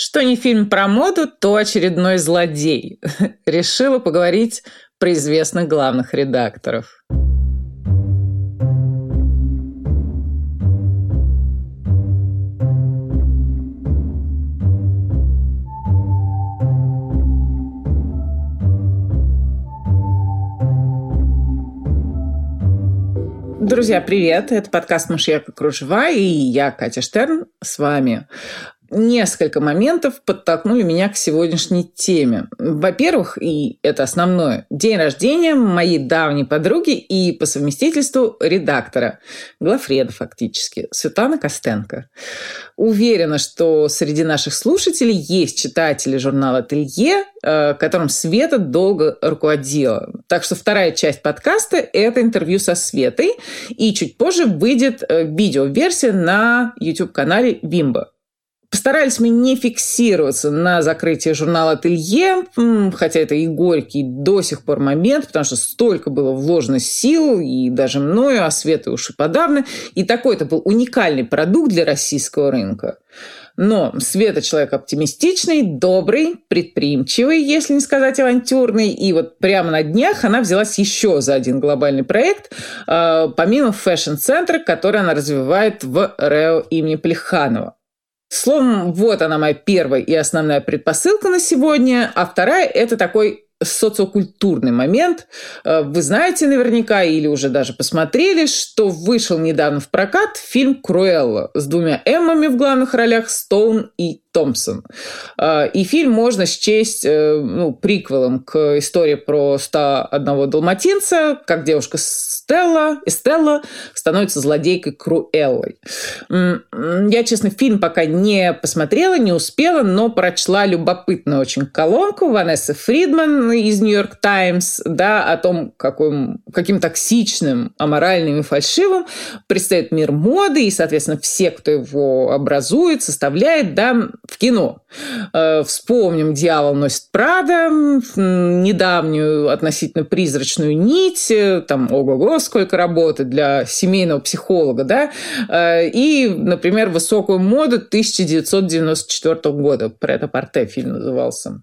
Что не фильм про моду, то очередной злодей. Решила поговорить про известных главных редакторов. Друзья, привет! Это подкаст «Мышьяка кружева» и я, Катя Штерн, с вами несколько моментов подтолкнули меня к сегодняшней теме. Во-первых, и это основное, день рождения моей давней подруги и по совместительству редактора, главреда фактически, Светланы Костенко. Уверена, что среди наших слушателей есть читатели журнала «Ателье», э, которым Света долго руководила. Так что вторая часть подкаста – это интервью со Светой, и чуть позже выйдет э, видеоверсия на YouTube-канале «Бимба». Постарались мы не фиксироваться на закрытии журнала «Ателье», хотя это и горький до сих пор момент, потому что столько было вложено сил, и даже мною, а Светой уж и подавно. И такой-то был уникальный продукт для российского рынка. Но Света человек оптимистичный, добрый, предприимчивый, если не сказать авантюрный. И вот прямо на днях она взялась еще за один глобальный проект, а, помимо фэшн-центра, который она развивает в РЭУ имени Плеханова. Словом, вот она моя первая и основная предпосылка на сегодня, а вторая – это такой социокультурный момент. Э, вы знаете наверняка или уже даже посмотрели, что вышел недавно в прокат фильм «Круэлла» с двумя Эммами в главных ролях Стоун и Томпсон. А, и фильм можно счесть э, ну, приквелом к истории про 101 далматинца, как девушка Стелла, Эстелла становится злодейкой Круэллой. Я, честно, фильм пока не посмотрела, не успела, но прочла любопытную очень колонку Ванессы Фридман из «Нью-Йорк Таймс», да, о том, каким, каким токсичным, аморальным и фальшивым предстоит мир моды, и, соответственно, все, кто его образует, составляет, да, в кино. Э, вспомним «Дьявол носит Прада», недавнюю относительно призрачную нить, э, там, ого-го, сколько работы для семейного психолога, да, э, и, например, «Высокую моду» 1994 года. Про это порте фильм назывался.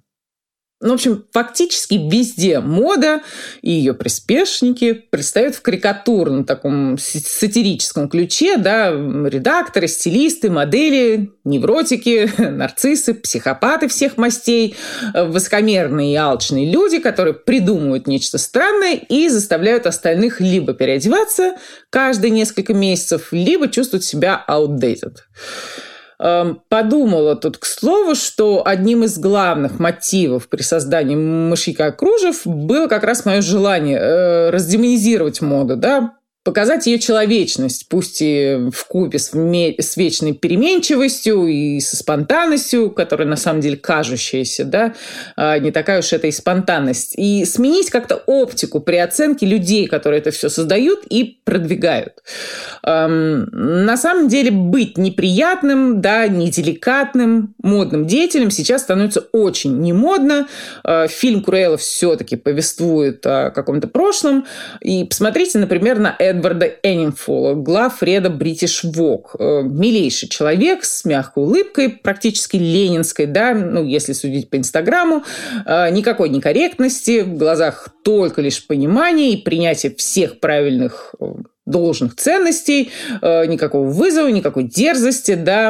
Ну, в общем, фактически везде мода и ее приспешники предстают в карикатурном таком сатирическом ключе, да, редакторы, стилисты, модели, невротики, нарциссы, психопаты всех мастей, высокомерные и алчные люди, которые придумывают нечто странное и заставляют остальных либо переодеваться каждые несколько месяцев, либо чувствовать себя outdated. Эм, подумала тут, к слову, что одним из главных мотивов при создании мышьяка кружев было как раз мое желание э, раздемонизировать моду, да, показать ее человечность, пусть и в купе с, с вечной переменчивостью и со спонтанностью, которая на самом деле кажущаяся, да, а не такая уж это и спонтанность, и сменить как-то оптику при оценке людей, которые это все создают и продвигают. Эм, на самом деле быть неприятным, да, неделикатным, модным деятелем сейчас становится очень немодно. Э, фильм Курэла все-таки повествует о каком-то прошлом. И посмотрите, например, на Эд Эдварда Эннинфола, глав Реда Бритиш Вок. Э, милейший человек с мягкой улыбкой, практически ленинской, да, ну, если судить по Инстаграму. Э, никакой некорректности, в глазах только лишь понимание и принятие всех правильных э, должных ценностей, э, никакого вызова, никакой дерзости, да,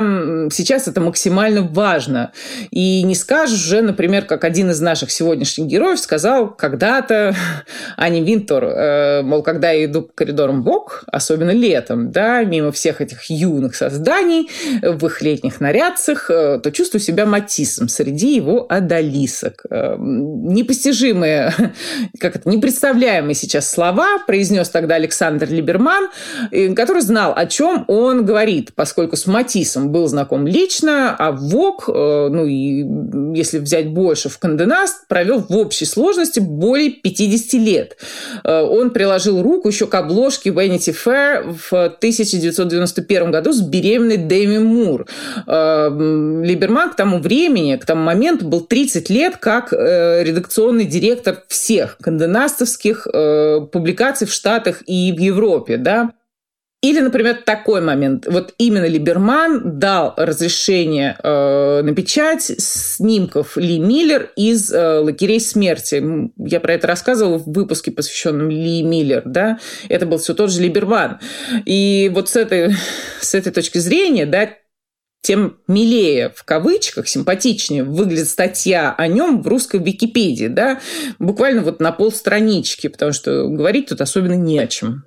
сейчас это максимально важно. И не скажешь уже, например, как один из наших сегодняшних героев сказал когда-то Ани Винтор, э, мол, когда я иду по коридорам ВОК, особенно летом, да, мимо всех этих юных созданий в их летних нарядцах, э, то чувствую себя матисом среди его адалисок. Непостижимые, как это, непредставляемые сейчас слова произнес тогда Александр Либерман, Герман, который знал, о чем он говорит, поскольку с Матисом был знаком лично, а ВОК, э, ну и если взять больше, в Канденаст, провел в общей сложности более 50 лет. Э, он приложил руку еще к обложке Vanity Fair в 1991 году с беременной Дэми Мур. Э, Либерман к тому времени, к тому моменту был 30 лет как редакционный директор всех канденастовских публикаций в Штатах и в Европе да. Или, например, такой момент. Вот именно Либерман дал разрешение э, на печать снимков Ли Миллер из э, «Лагерей смерти». Я про это рассказывала в выпуске, посвященном Ли Миллер. Да? Это был все тот же Либерман. И вот с этой, с этой точки зрения, да, тем милее, в кавычках, симпатичнее выглядит статья о нем в русской Википедии, да, буквально вот на полстранички, потому что говорить тут особенно не о чем.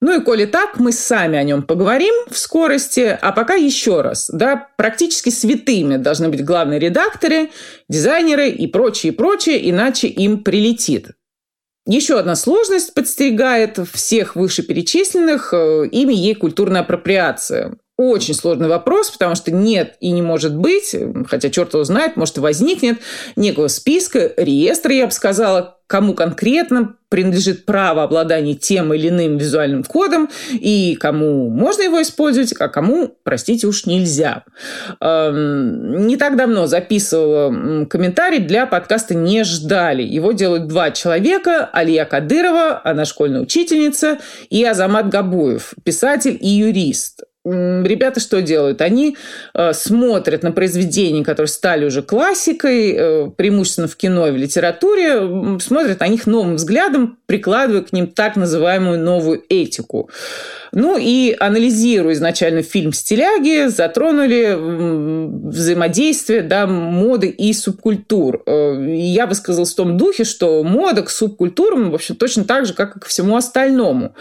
Ну и коли так, мы сами о нем поговорим в скорости, а пока еще раз, да, практически святыми должны быть главные редакторы, дизайнеры и прочее, прочее, иначе им прилетит. Еще одна сложность подстерегает всех вышеперечисленных, э, ими ей культурная апроприация очень сложный вопрос, потому что нет и не может быть, хотя черт его знает, может и возникнет, некого списка, реестра, я бы сказала, кому конкретно принадлежит право обладания тем или иным визуальным кодом, и кому можно его использовать, а кому, простите, уж нельзя. Эм, не так давно записывала комментарий для подкаста «Не ждали». Его делают два человека – Алия Кадырова, она школьная учительница, и Азамат Габуев, писатель и юрист ребята что делают? Они э, смотрят на произведения, которые стали уже классикой, э, преимущественно в кино и в литературе, смотрят на них новым взглядом, прикладывая к ним так называемую новую этику. Ну и анализируя изначально фильм «Стиляги», затронули взаимодействие да, моды и субкультур. Э, я высказалась в том духе, что мода к субкультурам, в общем, точно так же, как и ко всему остальному.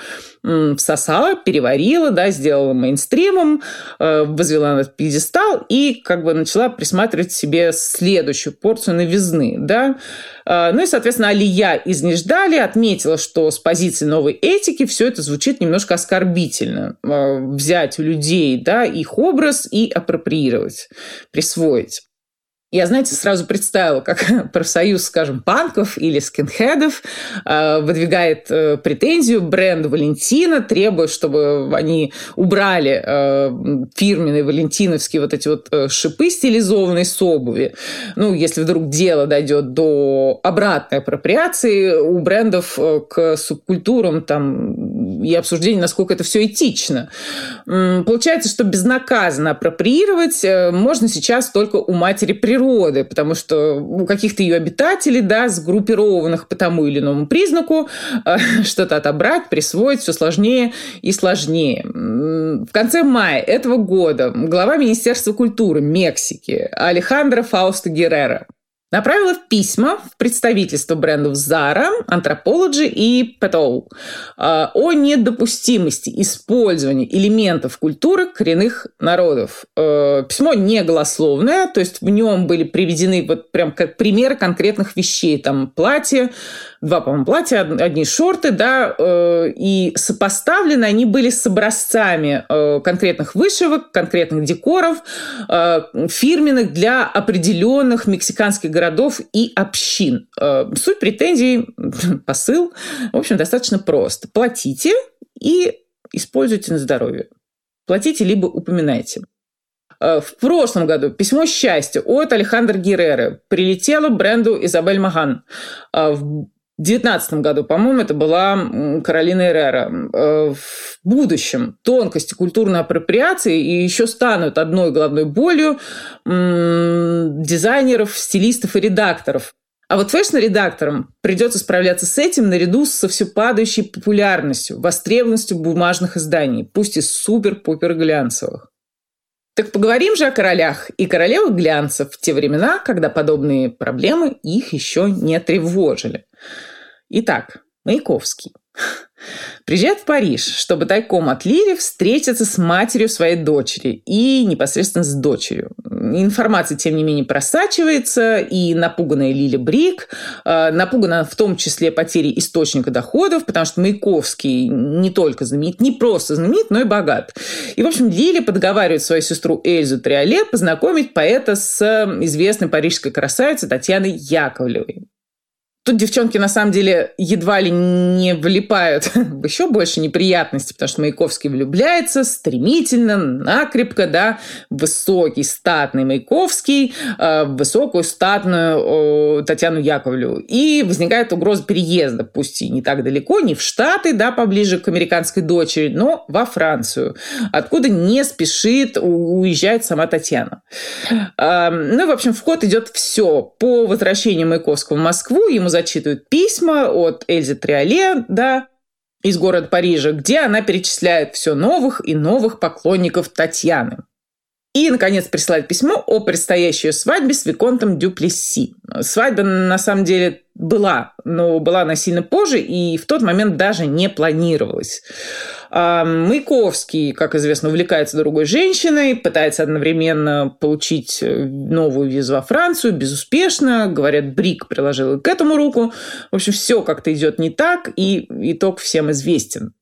Всосала, переварила, да, сделала мейнстримом, э, возвела на пьедестал и как бы начала присматривать себе следующую порцию новизны. Да? Э, ну и, соответственно, Алия из Неждали отметила, что с позиции новой этики все это звучит немножко оскорбительно. Э, взять у людей да, их образ и апроприировать, присвоить. Я, знаете, сразу представила, как профсоюз, скажем, панков или скинхедов э, выдвигает э, претензию бренду Валентина, требуя, чтобы они убрали э, фирменные валентиновские вот эти вот шипы стилизованные с обуви. Ну, если вдруг дело дойдет до обратной апроприации у брендов к субкультурам там и обсуждения, насколько это все этично. Получается, что безнаказанно апроприировать можно сейчас только у матери природы природы, потому что у каких-то ее обитателей, да, сгруппированных по тому или иному признаку, э, что-то отобрать, присвоить все сложнее и сложнее. В конце мая этого года глава Министерства культуры Мексики Алехандро Фауста Геррера направила письма в представительство брендов Zara, Anthropology и Petal а, о недопустимости использования элементов культуры коренных народов. А, письмо не голословное, то есть в нем были приведены вот прям как примеры конкретных вещей. Там платье, два, по-моему, платья, одни шорты, да, э, и сопоставлены они были с образцами э, конкретных вышивок, конкретных декоров, э, фирменных для определенных мексиканских городов и общин. Суть претензий, посыл, в общем, достаточно прост. Платите и используйте на здоровье. Платите либо упоминайте. В прошлом году письмо счастья от Алехандро Геррера прилетело бренду Изабель Маган. В 2019 году, по-моему, это была Каролина Эррера. Э, в будущем тонкости культурной апроприации и еще станут одной головной болью дизайнеров, стилистов и редакторов. А вот фэшн-редакторам придется справляться с этим наряду со все падающей популярностью, востребованностью бумажных изданий, пусть и супер-пупер глянцевых. Так поговорим же о королях и королевах глянцев в те времена, когда подобные проблемы их еще не тревожили. Итак, Маяковский. Приезжает в Париж, чтобы тайком от Лили встретиться с матерью своей дочери и непосредственно с дочерью. Информация, тем не менее, просачивается, и напуганная Лили Брик, э, напугана в том числе потерей источника доходов, потому что Маяковский не только знаменит, не просто знаменит, но и богат. И, в общем, Лили подговаривает свою сестру Эльзу Триоле познакомить поэта с известной парижской красавицей Татьяной Яковлевой. Тут девчонки на самом деле едва ли не влипают в еще больше неприятностей, потому что Маяковский влюбляется стремительно, накрепко, да, высокий, статный Маяковский, э, высокую, статную Татьяну Яковлеву. И возникает угроза переезда, пусть и не так далеко, не в Штаты, да, поближе к американской дочери, но во Францию, откуда не спешит уезжать сама Татьяна. Ну и, в общем, в ход идет все. По возвращению Маяковского в Москву ему зачитывают письма от Эльзы Триоле, да, из города Парижа, где она перечисляет все новых и новых поклонников Татьяны. И, наконец, присылает письмо о предстоящей свадьбе с Виконтом Дюплесси. Свадьба, на самом деле, была, но была она сильно позже и в тот момент даже не планировалась. А Маяковский, как известно, увлекается другой женщиной, пытается одновременно получить э, новую визу во Францию, безуспешно. Говорят, Брик приложил к этому руку. В общем, все как-то идет не так, и итог всем известен.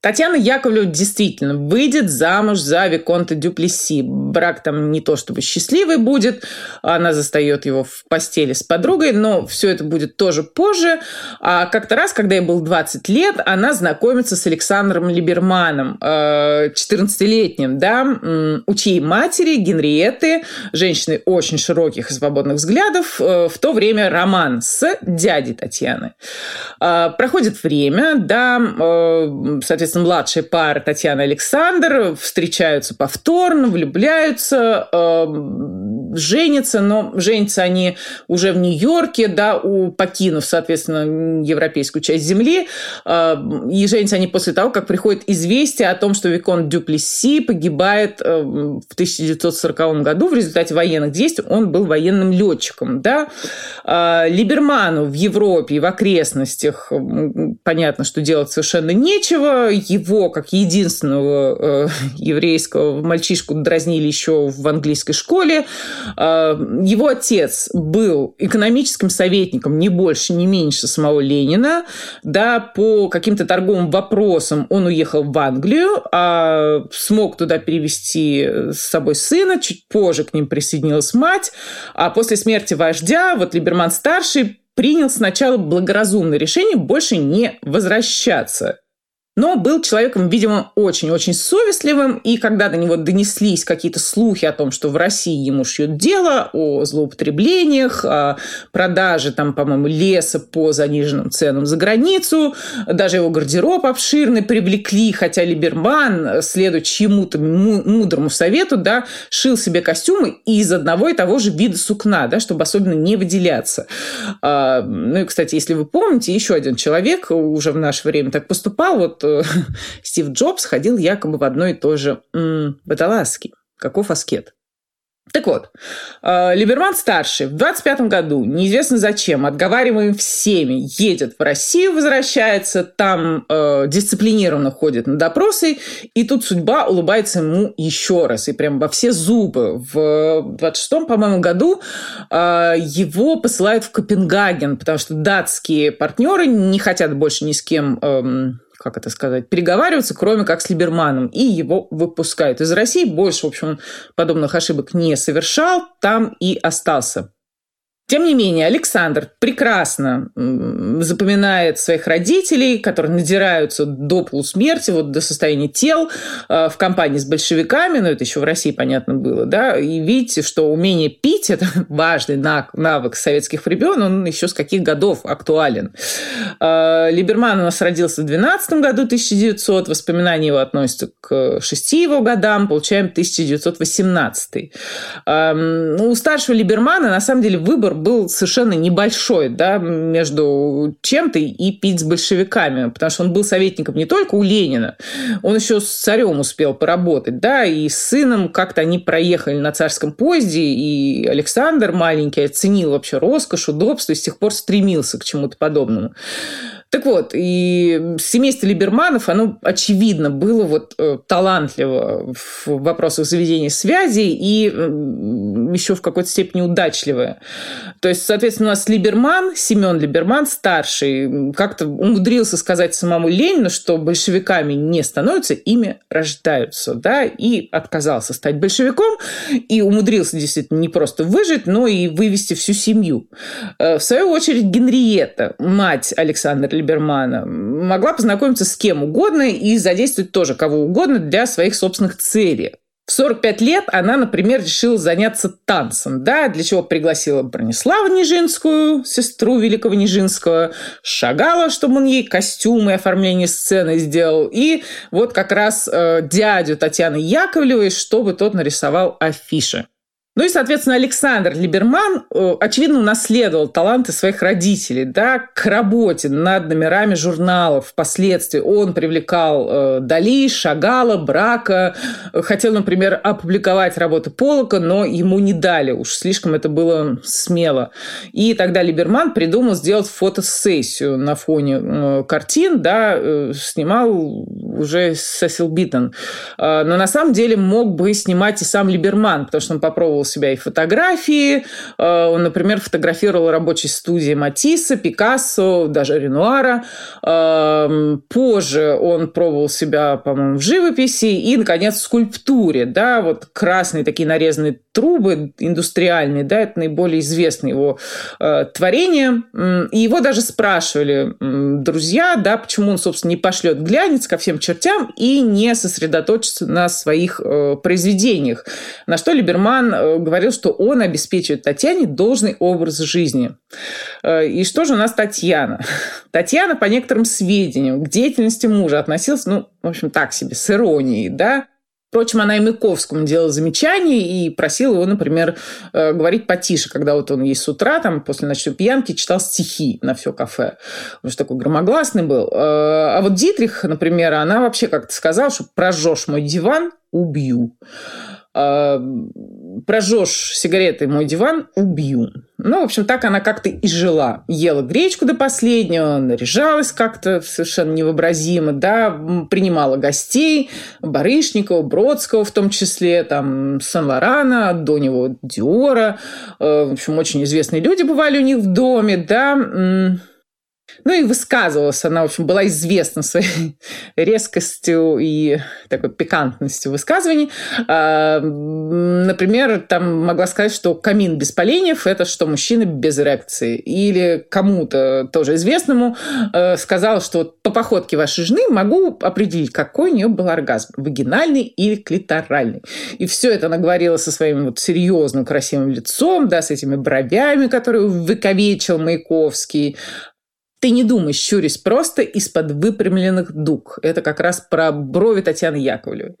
Татьяна Яковлева действительно выйдет замуж за Виконта Дюплеси. Брак там не то чтобы счастливый будет, она застает его в постели с подругой, но все это будет тоже позже. А как-то раз, когда ей было 20 лет, она знакомится с Александром Либерманом, 14-летним, э, да, у чьей матери Генриетты, женщины очень широких и свободных взглядов, э, в то время роман с дядей Татьяны. Э, проходит время, да, соответственно, соответственно, младшая пара Татьяна и Александр встречаются повторно, влюбляются, э, женятся, но женятся они уже в Нью-Йорке, да, у, покинув, соответственно, европейскую часть земли, э, и женятся они после того, как приходит известие о том, что Викон Дюплеси погибает э, в 1940 году. В результате военных действий, он был военным летчиком, да. Э, Либерману в Европе и в окрестностях понятно, что делать совершенно нечего, его, как единственного э, еврейского мальчишку, дразнили еще в английской школе. Э, его отец был экономическим советником не больше, не меньше самого Ленина. Да, по каким-то торговым вопросам он уехал в Англию, а смог туда перевести с собой сына. Чуть позже к ним присоединилась мать. А после смерти вождя, вот Либерман-старший принял сначала благоразумное решение больше не возвращаться но был человеком, видимо, очень-очень совестливым, и когда до него донеслись какие-то слухи о том, что в России ему шьют дело о злоупотреблениях, о продаже, там, по-моему, леса по заниженным ценам за границу, даже его гардероб обширный привлекли, хотя Либерман, следуя чьему-то мудрому совету, да, шил себе костюмы из одного и того же вида сукна, да, чтобы особенно не выделяться. А, ну и, кстати, если вы помните, еще один человек уже в наше время так поступал, вот Стив Джобс ходил якобы в одно и то же м- водолазки. Каков аскет? Так вот, э, Либерман старший в 25 году, неизвестно зачем, отговариваем всеми, едет в Россию, возвращается, там э, дисциплинированно ходит на допросы, и тут судьба улыбается ему еще раз, и прям во все зубы. В 26 по-моему, году э, его посылают в Копенгаген, потому что датские партнеры не хотят больше ни с кем э, как это сказать, переговариваться, кроме как с Либерманом, и его выпускают из России. Больше, в общем, подобных ошибок не совершал, там и остался. Тем не менее, Александр прекрасно запоминает своих родителей, которые надираются до полусмерти, вот до состояния тел э, в компании с большевиками, ну, это еще в России, понятно, было, да, и видите, что умение пить – это важный навык советских времен, он еще с каких годов актуален. Э, Либерман у нас родился в 12 году, 1900, воспоминания его относятся к шести его годам, получаем 1918. Эм, у старшего Либермана, на самом деле, выбор был совершенно небольшой да, между чем-то и пить с большевиками, потому что он был советником не только у Ленина, он еще с царем успел поработать, да, и с сыном как-то они проехали на царском поезде, и Александр маленький оценил вообще роскошь, удобство и с тех пор стремился к чему-то подобному. Так вот, и семейство Либерманов, оно, очевидно, было вот э, талантливо в вопросах заведения связи и еще в какой-то степени удачливое. То есть, соответственно, у нас Либерман, Семен Либерман, старший, как-то умудрился сказать самому Ленину, что большевиками не становятся, ими рождаются, да, и отказался стать большевиком, и умудрился действительно не просто выжить, но и вывести всю семью. Э, в свою очередь, Генриетта, мать Александра Либермана, могла познакомиться с кем угодно и задействовать тоже кого угодно для своих собственных целей. В 45 лет она, например, решила заняться танцем, да, для чего пригласила Брониславу Нижинскую, сестру великого Нижинского, Шагала, чтобы он ей костюмы и оформление сцены сделал, и вот как раз э, дядю Татьяны Яковлевой, чтобы тот нарисовал афиши. Ну и, соответственно, Александр Либерман, э, очевидно, унаследовал таланты своих родителей да, к работе над номерами журналов. Впоследствии он привлекал э, Дали, Шагала, Брака. Хотел, например, опубликовать работы Поллока, но ему не дали. Уж слишком это было смело. И тогда Либерман придумал сделать фотосессию на фоне э, картин. Да, снимал уже Сесил Битон. Но на самом деле мог бы снимать и сам Либерман, потому что он попробовал себя и в фотографии. Э, он, например, фотографировал рабочие студии Матисса, Пикассо, даже Ренуара. Эм, позже он пробовал себя, по-моему, в живописи и, наконец, в скульптуре. Да, вот красные такие нарезанные трубы индустриальные, да, это наиболее известное его э, творение. И его даже спрашивали друзья, да, почему он, собственно, не пошлет глянец ко всем чертям и не сосредоточится на своих э, произведениях. На что Либерман э, говорил, что он обеспечивает Татьяне должный образ жизни. Э, и что же у нас Татьяна? Татьяна, по некоторым сведениям, к деятельности мужа относилась, ну, в общем, так себе, с иронией, да, Впрочем, она и Маяковскому делала замечания и просила его, например, э, говорить потише, когда вот он ей с утра, там, после ночной пьянки, читал стихи на все кафе. Он же такой громогласный был. Э, а вот Дитрих, например, она вообще как-то сказала, что прожжешь мой диван, убью. А, прожжешь сигаретой мой диван, убью. Ну, в общем, так она как-то и жила. Ела гречку до последнего, наряжалась как-то совершенно невообразимо, да, принимала гостей, Барышникова, Бродского в том числе, там, Сан-Лорана, до него Диора. Э, в общем, очень известные люди бывали у них в доме, да. Ну и высказывалась она, в общем, была известна своей резкостью и такой пикантностью высказываний. А, например, там могла сказать, что камин без поленьев – это что мужчина без эрекции. Или кому-то тоже известному э, сказала, что по походке вашей жены могу определить, какой у нее был оргазм – вагинальный или клиторальный. И все это она говорила со своим вот серьезным красивым лицом, да, с этими бровями, которые выковечил Маяковский, ты не думай, щурясь просто из-под выпрямленных дуг. Это как раз про брови Татьяны Яковлевой.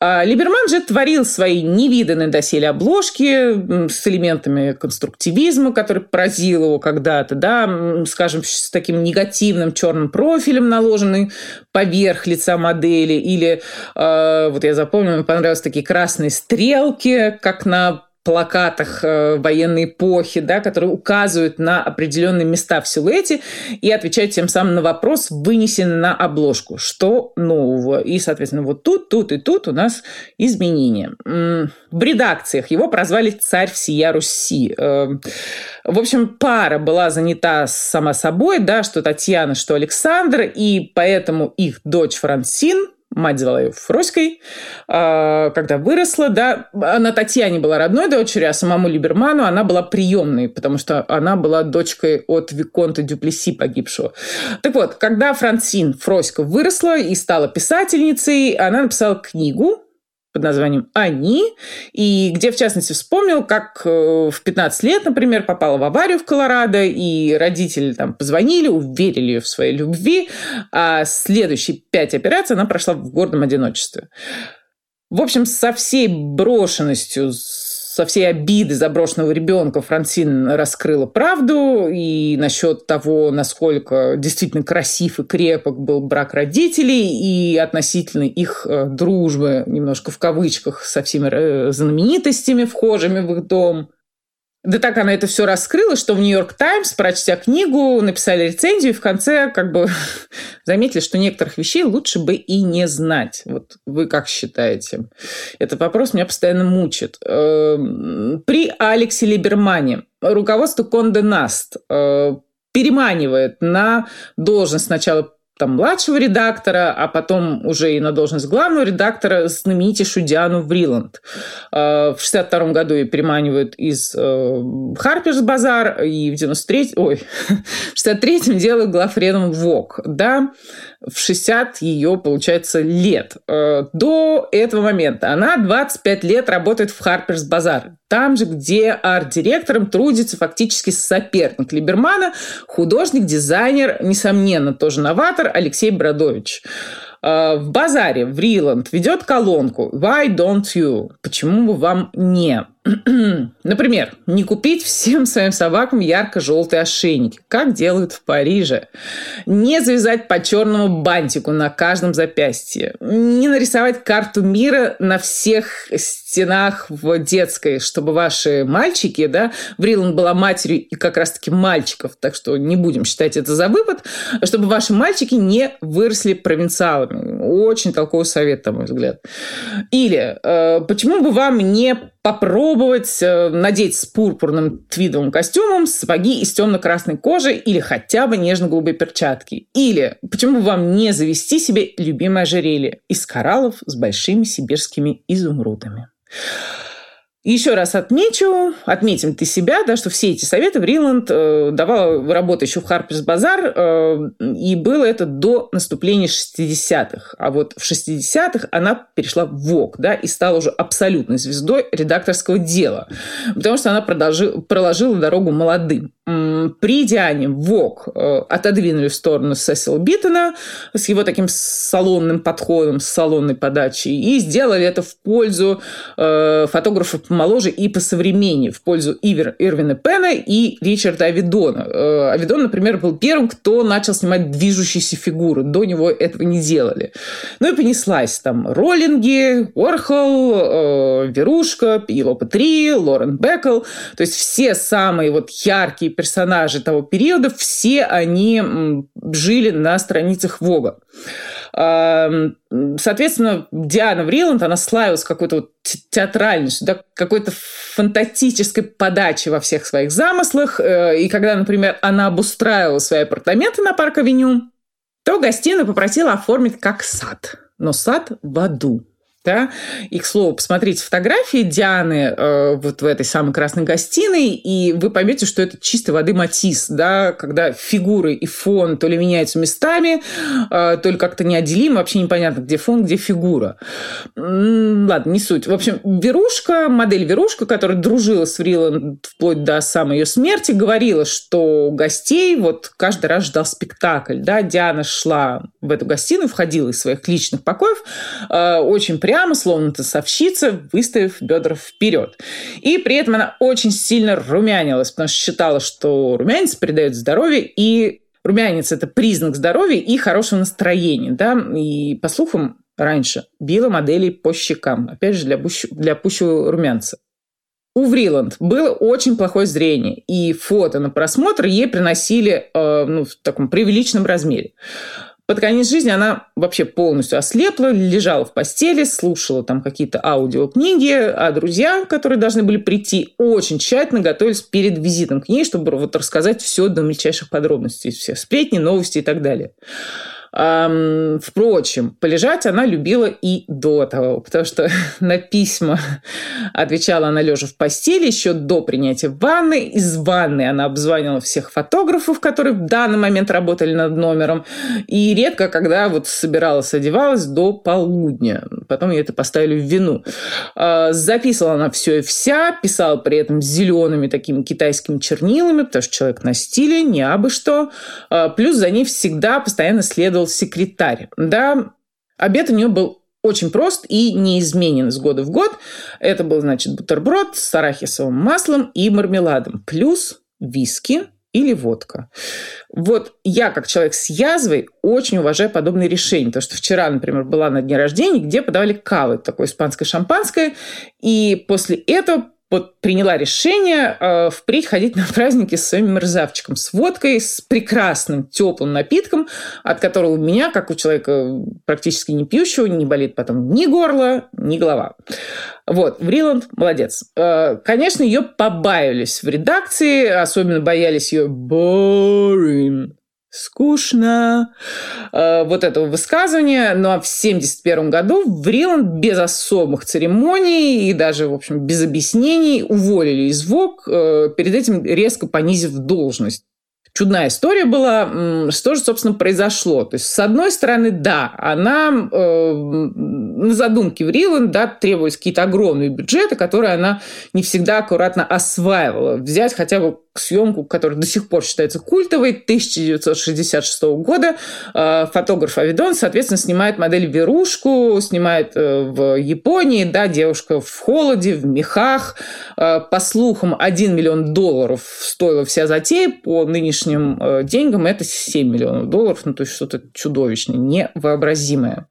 А Либерман же творил свои невиданные доселе обложки с элементами конструктивизма, который поразил его когда-то, да, скажем, с таким негативным черным профилем, наложенный поверх лица модели. Или, э, вот я запомнила, мне понравились такие красные стрелки, как на плакатах э, военной эпохи, да, которые указывают на определенные места в силуэте и отвечают тем самым на вопрос, вынесенный на обложку, что нового. И, соответственно, вот тут, тут и тут у нас изменения. В редакциях его прозвали «Царь всея Руси». Эм, в общем, пара была занята сама собой, да, что Татьяна, что Александр, и поэтому их дочь Франсин – мать звала ее Фроськой, а, когда выросла, да, она Татьяне была родной дочерью, а самому Либерману она была приемной, потому что она была дочкой от Виконта Дюплеси погибшего. Так вот, когда Франсин Фроська выросла и стала писательницей, она написала книгу, под названием «Они», и где, в частности, вспомнил, как э, в 15 лет, например, попала в аварию в Колорадо, и родители там позвонили, уверили ее в своей любви, а следующие пять операций она прошла в гордом одиночестве. В общем, со всей брошенностью, со всей обиды заброшенного ребенка Франсин раскрыла правду и насчет того, насколько действительно красив и крепок был брак родителей и относительно их э, дружбы, немножко в кавычках, со всеми э, знаменитостями, вхожими в их дом. Да так она это все раскрыла, что в Нью-Йорк Таймс, прочтя книгу, написали рецензию, и в конце как бы заметили, что некоторых вещей лучше бы и не знать. Вот вы как считаете? Этот вопрос меня постоянно мучит. Эм, при Алексе Либермане руководство Конде Наст э, переманивает на должность сначала там, младшего редактора, а потом уже и на должность главного редактора знаменитейшую Диану Вриланд. А, в 62 году ее переманивают из Харперс Базар, и в 93 ой, в 63-м делают главредом ВОК. Да, в 60 ее, получается, лет. Э, до этого момента она 25 лет работает в Харперс Базар. Там же, где арт-директором трудится фактически соперник Либермана, художник, дизайнер, несомненно, тоже новатор Алексей Бродович. Э, в базаре в Риланд ведет колонку «Why don't you?» Почему бы вам не? Например, не купить всем своим собакам ярко-желтые ошейники, как делают в Париже. Не завязать по черному бантику на каждом запястье. Не нарисовать карту мира на всех стенах в детской, чтобы ваши мальчики, да, Брилан была матерью и как раз-таки мальчиков, так что не будем считать это за выпад, чтобы ваши мальчики не выросли провинциалами. Очень толковый совет, на мой взгляд. Или э, почему бы вам не попробовать э, надеть с пурпурным твидовым костюмом сапоги из темно-красной кожи или хотя бы нежно-голубые перчатки. Или почему бы вам не завести себе любимое ожерелье из кораллов с большими сибирскими изумрудами. Еще раз отмечу, отметим ты себя, да, что все эти советы Вриланд э, давала работа еще в Харперс Базар, э, и было это до наступления 60-х. А вот в 60-х она перешла в ВОК, да, и стала уже абсолютной звездой редакторского дела, потому что она продолжи, проложила дорогу молодым. При Диане ВОК э, отодвинули в сторону Сесил Биттона с его таким салонным подходом, с салонной подачей, и сделали это в пользу э, фотографов помоложе и посовременнее, в пользу Ивер, Ирвина Пена и Ричарда Авидона. Э, Авидон, например, был первым, кто начал снимать движущиеся фигуры. До него этого не делали. Ну и понеслась там Роллинги, Уорхол, Верушка, Пилопа 3, Лорен Беккел. То есть все самые вот яркие персонажи того периода, все они жили на страницах Вога. Соответственно, Диана Вриланд, она славилась какой-то вот театральностью, да, какой-то фантастической подачей во всех своих замыслах. Э, и когда, например, она обустраивала свои апартаменты на Парк-авеню, то гостиную попросила оформить как сад. Но сад в аду. Да? И, к слову, посмотрите фотографии Дианы э, вот в этой самой красной гостиной, и вы поймете, что это чистой воды матис, да? когда фигуры и фон то ли меняются местами, э, то ли как-то неотделимо, вообще непонятно, где фон, где фигура. Ладно, не суть. В общем, Верушка, модель Верушка, которая дружила с Фриланд вплоть до самой ее смерти, говорила, что гостей вот каждый раз ждал спектакль. Да? Диана шла в эту гостиную, входила из своих личных покоев, э, очень прямо прямо, словно тасовщица, выставив бедра вперед. И при этом она очень сильно румянилась, потому что считала, что румянец придает здоровье и Румянец – это признак здоровья и хорошего настроения. Да? И, по слухам, раньше била моделей по щекам. Опять же, для, пущ... для пущего румянца. У Вриланд было очень плохое зрение, и фото на просмотр ей приносили э, ну, в таком превеличном размере. Под конец жизни она вообще полностью ослепла, лежала в постели, слушала там какие-то аудиокниги, а друзья, которые должны были прийти, очень тщательно готовились перед визитом к ней, чтобы вот рассказать все до мельчайших подробностей, все сплетни, новости и так далее. Впрочем, полежать она любила и до того, потому что на письма отвечала она лежа в постели еще до принятия ванны. Из ванны она обзванивала всех фотографов, которые в данный момент работали над номером. И редко, когда вот собиралась, одевалась до полудня. Потом ей это поставили в вину. А, записывала она все и вся, писала при этом зелеными такими китайскими чернилами, потому что человек на стиле, не абы что. А, плюс за ней всегда постоянно следовал секретарь. Да, обед у нее был очень прост и неизменен с года в год. Это был, значит, бутерброд с арахисовым маслом и мармеладом, плюс виски или водка. Вот я, как человек с язвой, очень уважаю подобные решения. Потому что вчера, например, была на дне рождения, где подавали кавы, такое испанское шампанское. И после этого вот приняла решение э, впредь ходить на праздники с своим мерзавчиком, с водкой, с прекрасным теплым напитком, от которого у меня, как у человека практически не пьющего, не болит потом ни горло, ни голова. Вот, Вриланд молодец. Э, конечно, ее побаивались в редакции, особенно боялись ее boring скучно, э, вот этого высказывания. Ну а в 1971 году Вриланд без особых церемоний и даже, в общем, без объяснений уволили из ВОК, э, перед этим резко понизив должность чудная история была. Что же, собственно, произошло? То есть, с одной стороны, да, она э, на задумке в Риланд, да, требовались какие-то огромные бюджеты, которые она не всегда аккуратно осваивала. Взять хотя бы съемку, которая до сих пор считается культовой, 1966 года. Э, фотограф Авидон, соответственно, снимает модель Верушку, снимает э, в Японии, да, девушка в холоде, в мехах. Э, по слухам, 1 миллион долларов стоила вся затея. По нынешним деньгам это 7 миллионов долларов, ну, то есть что-то чудовищное, невообразимое.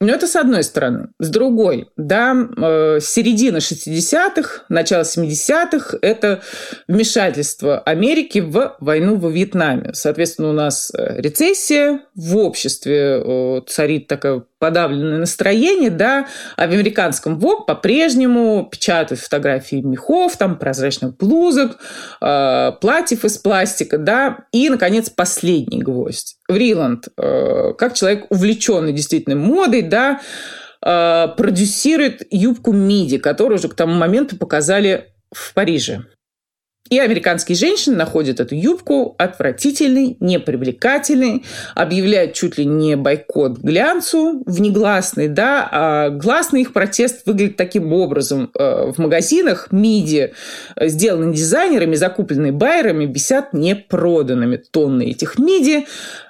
Но это с одной стороны. С другой, да, э, середина 60-х, начало 70-х – это вмешательство Америки в войну во Вьетнаме. Соответственно, у нас э, рецессия, в обществе э, царит такая подавленное настроение, да, а в американском ВОК по-прежнему печатают фотографии мехов, там, прозрачных блузок, э, платьев из пластика, да, и, наконец, последний гвоздь. Вриланд, э, как человек, увлеченный действительно модой, да, э, продюсирует юбку миди, которую уже к тому моменту показали в Париже. И американские женщины находят эту юбку отвратительной, непривлекательной, объявляют чуть ли не бойкот глянцу внегласный, да, а гласный их протест выглядит таким образом. Э, в магазинах миди, э, сделанные дизайнерами, закупленные байерами, висят непроданными тонны этих миди,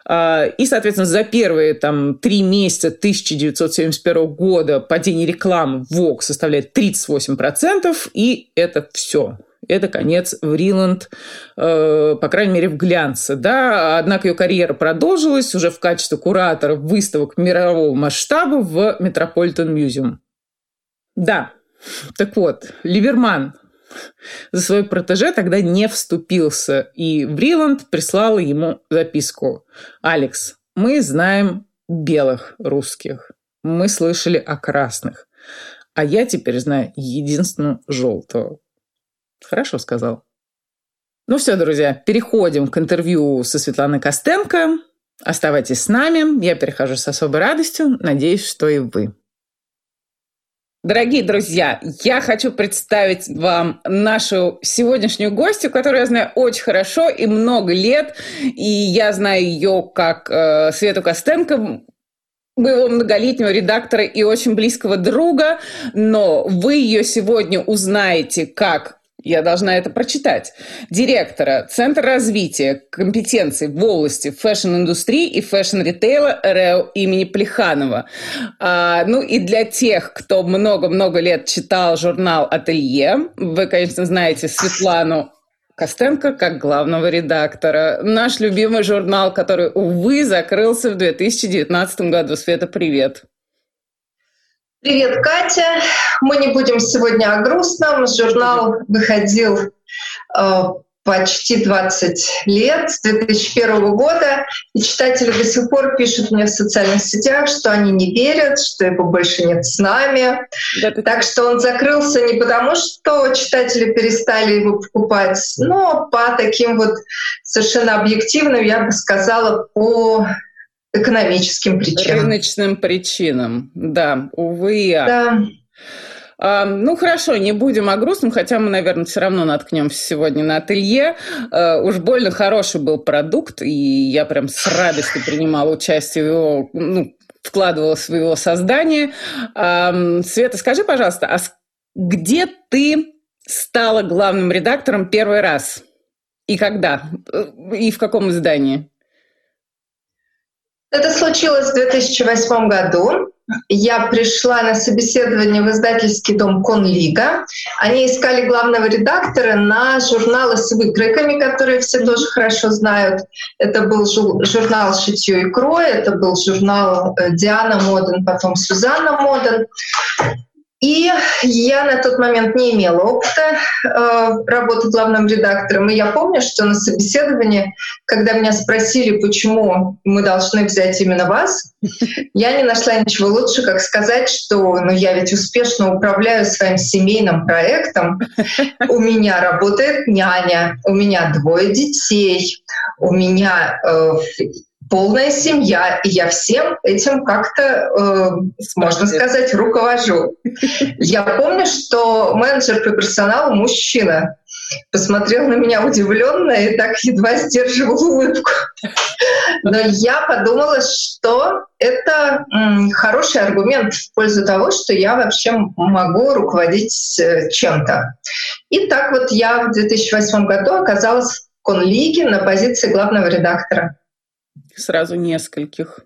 э, и, соответственно, за первые там, три месяца 1971 года падение рекламы Vogue составляет 38%, и это все это конец Вриланд, э, по крайней мере, в глянце. Да? Однако ее карьера продолжилась уже в качестве куратора выставок мирового масштаба в Метрополитен Мюзеум. Да, так вот, Ливерман за свой протеже тогда не вступился, и Вриланд прислала ему записку. «Алекс, мы знаем белых русских, мы слышали о красных, а я теперь знаю единственную желтого. Хорошо сказал. Ну все, друзья, переходим к интервью со Светланой Костенко. Оставайтесь с нами. Я перехожу с особой радостью. Надеюсь, что и вы. Дорогие друзья, я хочу представить вам нашу сегодняшнюю гостью, которую я знаю очень хорошо и много лет. И я знаю ее как э, Свету Костенко, моего многолетнего редактора и очень близкого друга, но вы ее сегодня узнаете как я должна это прочитать, директора Центра развития компетенций в области фэшн-индустрии и фэшн-ритейла РЭУ имени Плеханова. А, ну и для тех, кто много-много лет читал журнал «Ателье», вы, конечно, знаете Светлану Костенко как главного редактора. Наш любимый журнал, который, увы, закрылся в 2019 году. Света, привет. Привет, Катя. Мы не будем сегодня о грустном. Журнал выходил э, почти 20 лет, с 2001 года, и читатели до сих пор пишут мне в социальных сетях, что они не верят, что его больше нет с нами. Да, так что он закрылся не потому, что читатели перестали его покупать, но по таким вот совершенно объективным, я бы сказала, по экономическим причинам. Рыночным причинам, да, увы. Да. А, ну хорошо, не будем о грустном, хотя мы, наверное, все равно наткнемся сегодня на ателье. А, уж больно хороший был продукт, и я прям с радостью принимала участие в его, ну, вкладывала в его создание. А, Света, скажи, пожалуйста, а где ты стала главным редактором первый раз? И когда? И в каком издании? Это случилось в 2008 году. Я пришла на собеседование в издательский дом Конлига. Они искали главного редактора на журналы с выкройками, которые все тоже хорошо знают. Это был журнал «Шитье и крой», это был журнал э, «Диана Моден», потом «Сюзанна Моден». И я на тот момент не имела опыта э, работы главным редактором. И я помню, что на собеседовании, когда меня спросили, почему мы должны взять именно вас, я не нашла ничего лучше, как сказать, что ну, я ведь успешно управляю своим семейным проектом. У меня работает няня, у меня двое детей, у меня э, полная семья, и я всем этим как-то, э, можно сказать, руковожу. Я помню, что менеджер по персоналу мужчина посмотрел на меня удивленно и так едва сдерживал улыбку. Но я подумала, что это хороший аргумент в пользу того, что я вообще могу руководить э, чем-то. И так вот я в 2008 году оказалась в Конлиге на позиции главного редактора сразу нескольких.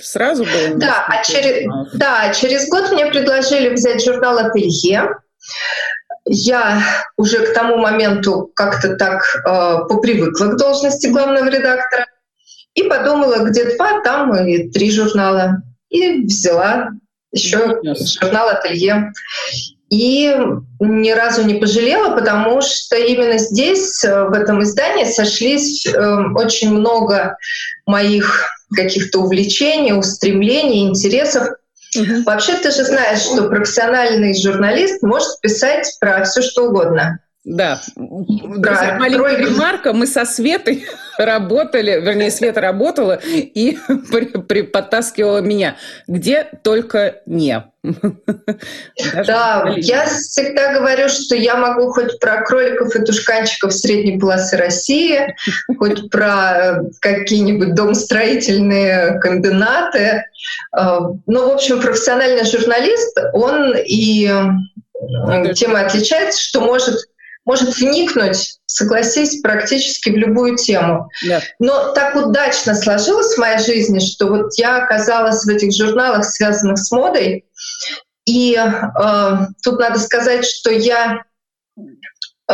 Сразу было да, а через, да, через год мне предложили взять журнал «Ателье». Я уже к тому моменту как-то так э, попривыкла к должности главного редактора и подумала, где два, там и три журнала. И взяла еще журнал «Ателье». И ни разу не пожалела, потому что именно здесь, э, в этом издании, сошлись э, очень много моих каких-то увлечений, устремлений, интересов. Угу. Вообще ты же знаешь, что профессиональный журналист может писать про все что угодно. Да. Друзья, маленькая ремарка. Мы со Светой работали, вернее, Света работала и при, при, подтаскивала меня. Где только не. да, я всегда говорю, что я могу хоть про кроликов и тушканчиков средней полосы России, хоть про какие-нибудь домостроительные комбинаты. А, ну, в общем, профессиональный журналист, он и тем и отличается, что может может вникнуть, согласись, практически в любую тему. Да. Но так удачно сложилось в моей жизни, что вот я оказалась в этих журналах, связанных с модой. И э, тут надо сказать, что я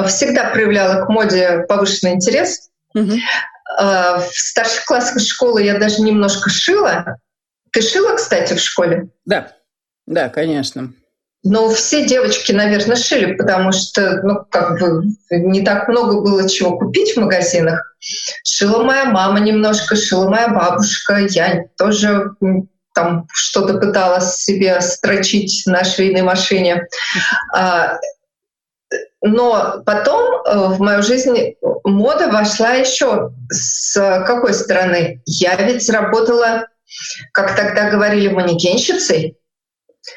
всегда проявляла к моде повышенный интерес. Угу. Э, в старших классах школы я даже немножко шила. Ты шила, кстати, в школе? Да, да, конечно. Ну, все девочки, наверное, шили, потому что, ну, как бы не так много было чего купить в магазинах. Шила моя мама немножко, шила моя бабушка. Я тоже там что-то пыталась себе строчить на швейной машине. А, но потом э, в мою жизнь мода вошла еще с какой стороны? Я ведь работала, как тогда говорили, манекенщицей.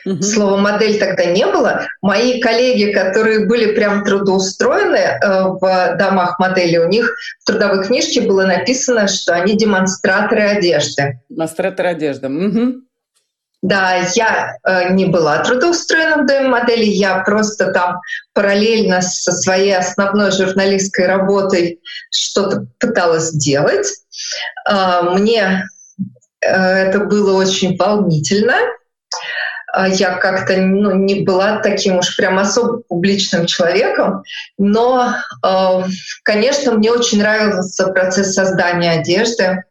Угу. Слова модель тогда не было. Мои коллеги, которые были прям трудоустроены э, в домах модели, у них в трудовой книжке было написано, что они демонстраторы одежды. Демонстраторы одежды. Угу. Да, я э, не была трудоустроена в доме модели, я просто там параллельно со своей основной журналистской работой что-то пыталась делать. Э, мне это было очень волнительно. А я как-то ну, не была таким уж прям особо публичным человеком, но, э, конечно, мне очень нравился процесс создания одежды.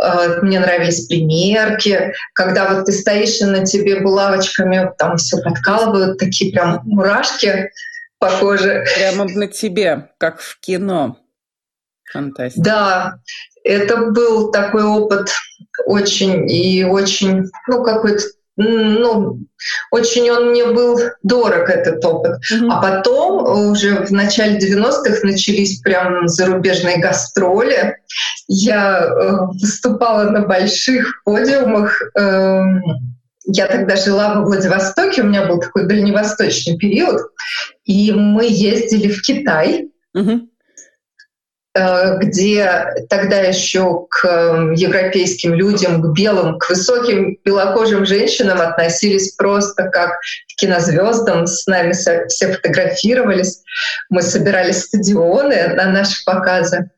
Э, мне нравились примерки, когда вот ты стоишь и на тебе булавочками там все подкалывают, такие прям мурашки по коже. Прямо на тебе, как в кино. Фантастика. Да, это был такой опыт очень и очень, ну, какой-то ну, очень он мне был дорог, этот опыт. Mm-hmm. А потом, уже в начале 90-х, начались прям зарубежные гастроли. Я э, выступала на больших подиумах. Э, я тогда жила во Владивостоке, у меня был такой дальневосточный период, и мы ездили в Китай. Mm-hmm. Э, где тогда еще к эм, европейским людям, к белым, к высоким белокожим женщинам относились просто как к кинозвездам. С нами все фотографировались. Мы собирали стадионы на наши показы.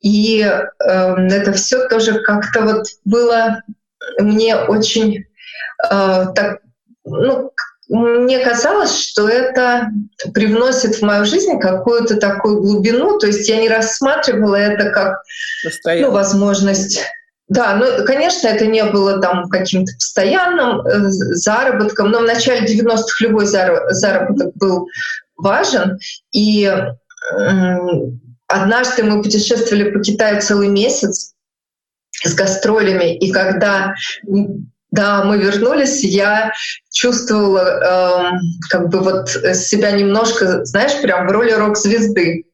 И э, это все тоже как-то вот было мне очень э, так, ну, мне казалось, что это привносит в мою жизнь какую-то такую глубину. То есть я не рассматривала это как ну, возможность да, ну, конечно, это не было там каким-то постоянным э, заработком, но в начале 90-х любой заработок был важен. И э, однажды мы путешествовали по Китаю целый месяц с гастролями, и когда да, мы вернулись, я чувствовала э, как бы вот себя немножко, знаешь, прям в роли рок-звезды.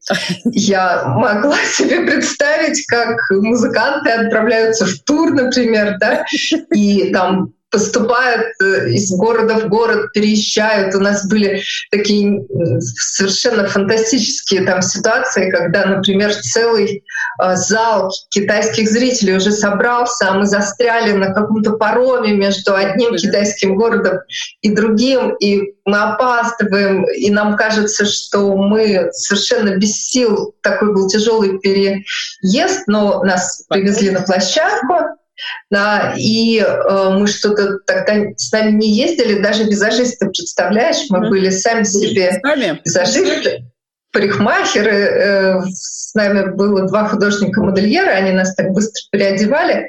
Я могла себе представить, как музыканты отправляются в тур, например, да, и там поступают э, из города в город, переезжают. У нас были такие совершенно фантастические там ситуации, когда, например, целый э, зал китайских зрителей уже собрался, а мы застряли на каком-то пароме между одним китайским городом и другим, и мы опаздываем, и нам кажется, что мы совершенно без сил. Такой был тяжелый переезд, но нас привезли на площадку, да, и э, мы что-то тогда с нами не ездили, даже визажисты, представляешь, мы mm-hmm. были сами себе сами? визажисты, парикмахеры, э, с нами было два художника-модельера, они нас так быстро переодевали.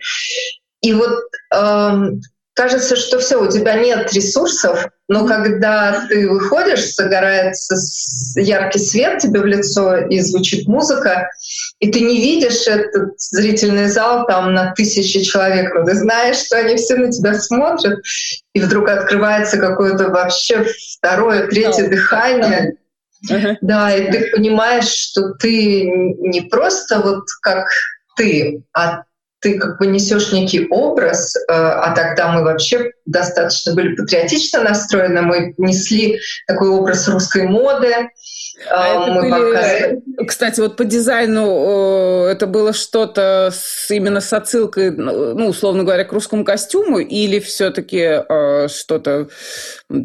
И вот э, кажется, что все, у тебя нет ресурсов, но когда ты выходишь, загорается яркий свет тебе в лицо и звучит музыка, и ты не видишь этот зрительный зал там на тысячи человек, но ты знаешь, что они все на тебя смотрят, и вдруг открывается какое-то вообще второе, третье дыхание. Uh-huh. Да, и ты понимаешь, что ты не просто вот как ты, а ты как бы несешь некий образ, э, а тогда мы вообще достаточно были патриотично настроены, мы несли такой образ русской моды. А мы были, показывали... Кстати, вот по дизайну это было что-то с, именно с отсылкой, ну, условно говоря, к русскому костюму, или все-таки э, что-то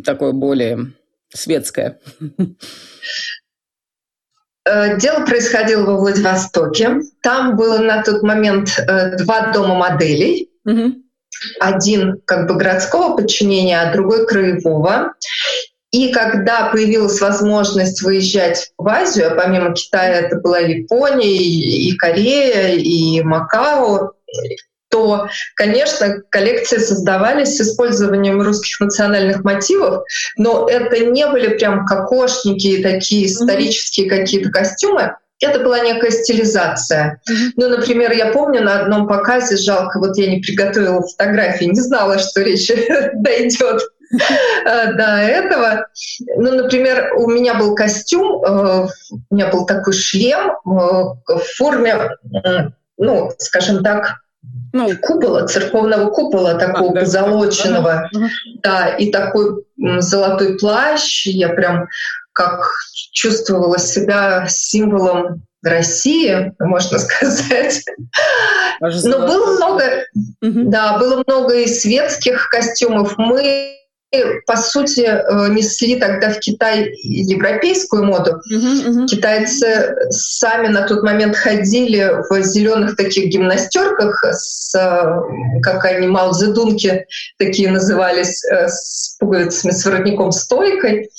такое более светское? Э, дело происходило во Владивостоке. Там было на тот момент э, два дома моделей. Угу. Один как бы городского подчинения, а другой краевого. И когда появилась возможность выезжать в Азию, а помимо Китая это была Япония, и Корея, и Макао, то, конечно, коллекции создавались с использованием русских национальных мотивов, но это не были прям кокошники, такие исторические какие-то костюмы. Это была некая стилизация. Mm-hmm. Ну, например, я помню на одном показе, жалко, вот я не приготовила фотографии, не знала, что речь дойдет э, до этого. Ну, например, у меня был костюм, э, у меня был такой шлем э, в форме, ну, скажем так, ну, купола, церковного купола такого а, позолоченного, да. да, и такой золотой плащ, я прям как чувствовала себя символом России, можно сказать. Но было много, угу. да, было много и светских костюмов. Мы по сути, э, несли тогда в Китай европейскую моду. Uh-huh, uh-huh. Китайцы сами на тот момент ходили в зеленых таких гимнастерках с, э, как они, маузедунки такие назывались, э, с пуговицами, с воротником стойкой.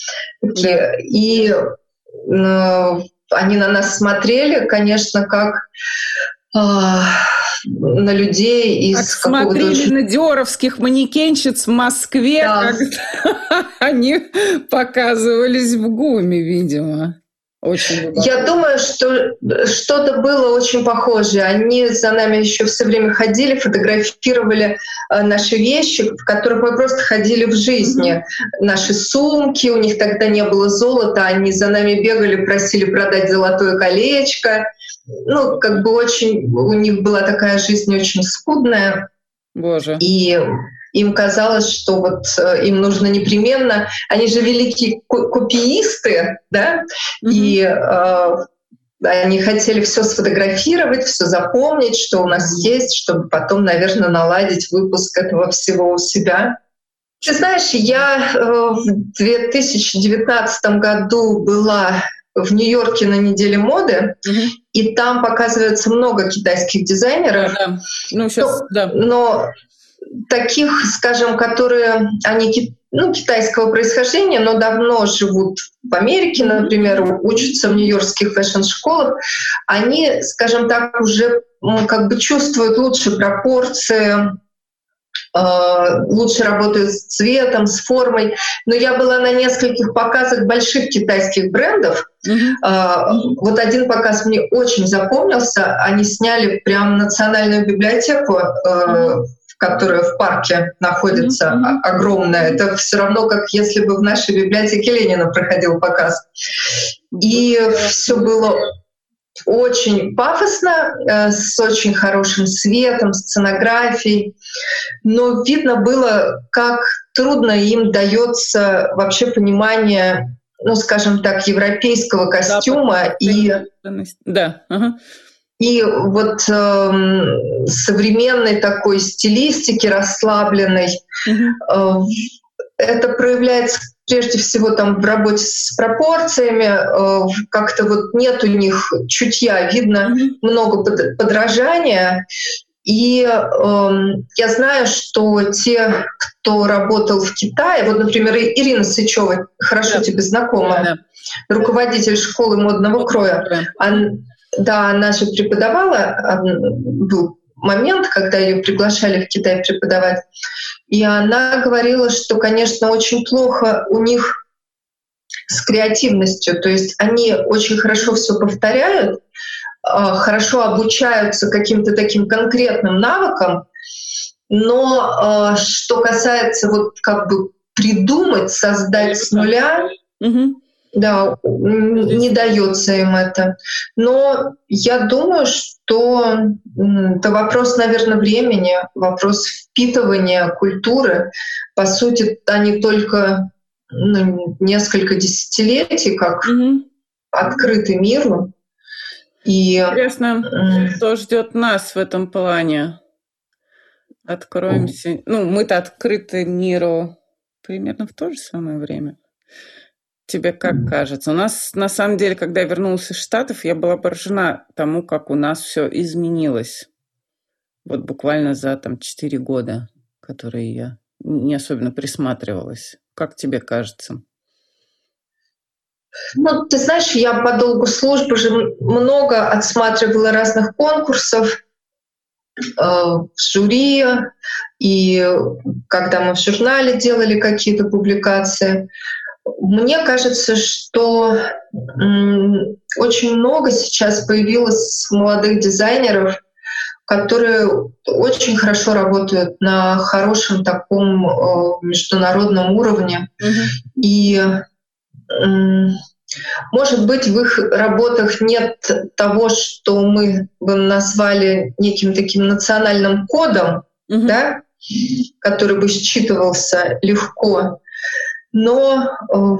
И они на нас смотрели, конечно, как на людей из Смотрели очень... на диоровских манекенщиц в Москве, да. когда они показывались в ГУМе, видимо. Очень Я думаю, что что-то было очень похожее. Они за нами еще все время ходили, фотографировали э, наши вещи, в которых мы просто ходили в жизни. Mm-hmm. Наши сумки, у них тогда не было золота, они за нами бегали, просили продать золотое колечко ну, как бы очень, у них была такая жизнь очень скудная. Боже. И им казалось, что вот э, им нужно непременно, они же великие копиисты, да, mm-hmm. и э, они хотели все сфотографировать, все запомнить, что у нас есть, чтобы потом, наверное, наладить выпуск этого всего у себя. Ты знаешь, я э, в 2019 году была в Нью-Йорке на неделе моды, угу. и там показывается много китайских дизайнеров. Да. Ну, сейчас, но, да. но таких, скажем, которые, они ну, китайского происхождения, но давно живут в Америке, например, учатся в нью-йоркских фэшн-школах, они, скажем так, уже как бы чувствуют лучше пропорции, лучше работают с цветом, с формой. Но я была на нескольких показах больших китайских брендов. Mm-hmm. Вот один показ мне очень запомнился. Они сняли прям национальную библиотеку mm-hmm которая в парке находится, mm-hmm. огромная. Это все равно, как если бы в нашей библиотеке Ленина проходил показ. И все было очень пафосно, э, с очень хорошим светом, сценографией. Но видно было, как трудно им дается вообще понимание, ну, скажем так, европейского костюма да, и... Да. Ага и вот э, современной такой стилистики расслабленной. Mm-hmm. Э, это проявляется прежде всего там в работе с пропорциями, э, как-то вот нет у них чутья, видно много под, подражания. И э, я знаю, что те, кто работал в Китае, вот, например, Ирина Сычева, хорошо yeah. тебе знакомая, yeah. руководитель школы модного кроя, yeah. Да, она же преподавала, был момент, когда ее приглашали в Китай преподавать, и она говорила, что, конечно, очень плохо у них с креативностью, то есть они очень хорошо все повторяют, а, хорошо обучаются каким-то таким конкретным навыкам, но а, что касается вот как бы придумать, создать с нуля, угу. Да, не дается им это. Но я думаю, что это вопрос, наверное, времени, вопрос впитывания культуры. По сути, они только ну, несколько десятилетий как угу. открыты миру. И, Интересно, что ждет нас в этом плане? Откроемся. Ну, мы-то открыты миру примерно в то же самое время. Тебе как кажется? У нас, на самом деле, когда я вернулась из Штатов, я была поражена тому, как у нас все изменилось. Вот буквально за там четыре года, которые я не особенно присматривалась. Как тебе кажется? Ну, ты знаешь, я по долгу службы же много отсматривала разных конкурсов э, в жюри, и когда мы в журнале делали какие-то публикации. Мне кажется, что очень много сейчас появилось молодых дизайнеров, которые очень хорошо работают на хорошем таком международном уровне. Mm-hmm. И может быть, в их работах нет того, что мы бы назвали неким таким национальным кодом, mm-hmm. да, который бы считывался легко. Но э, в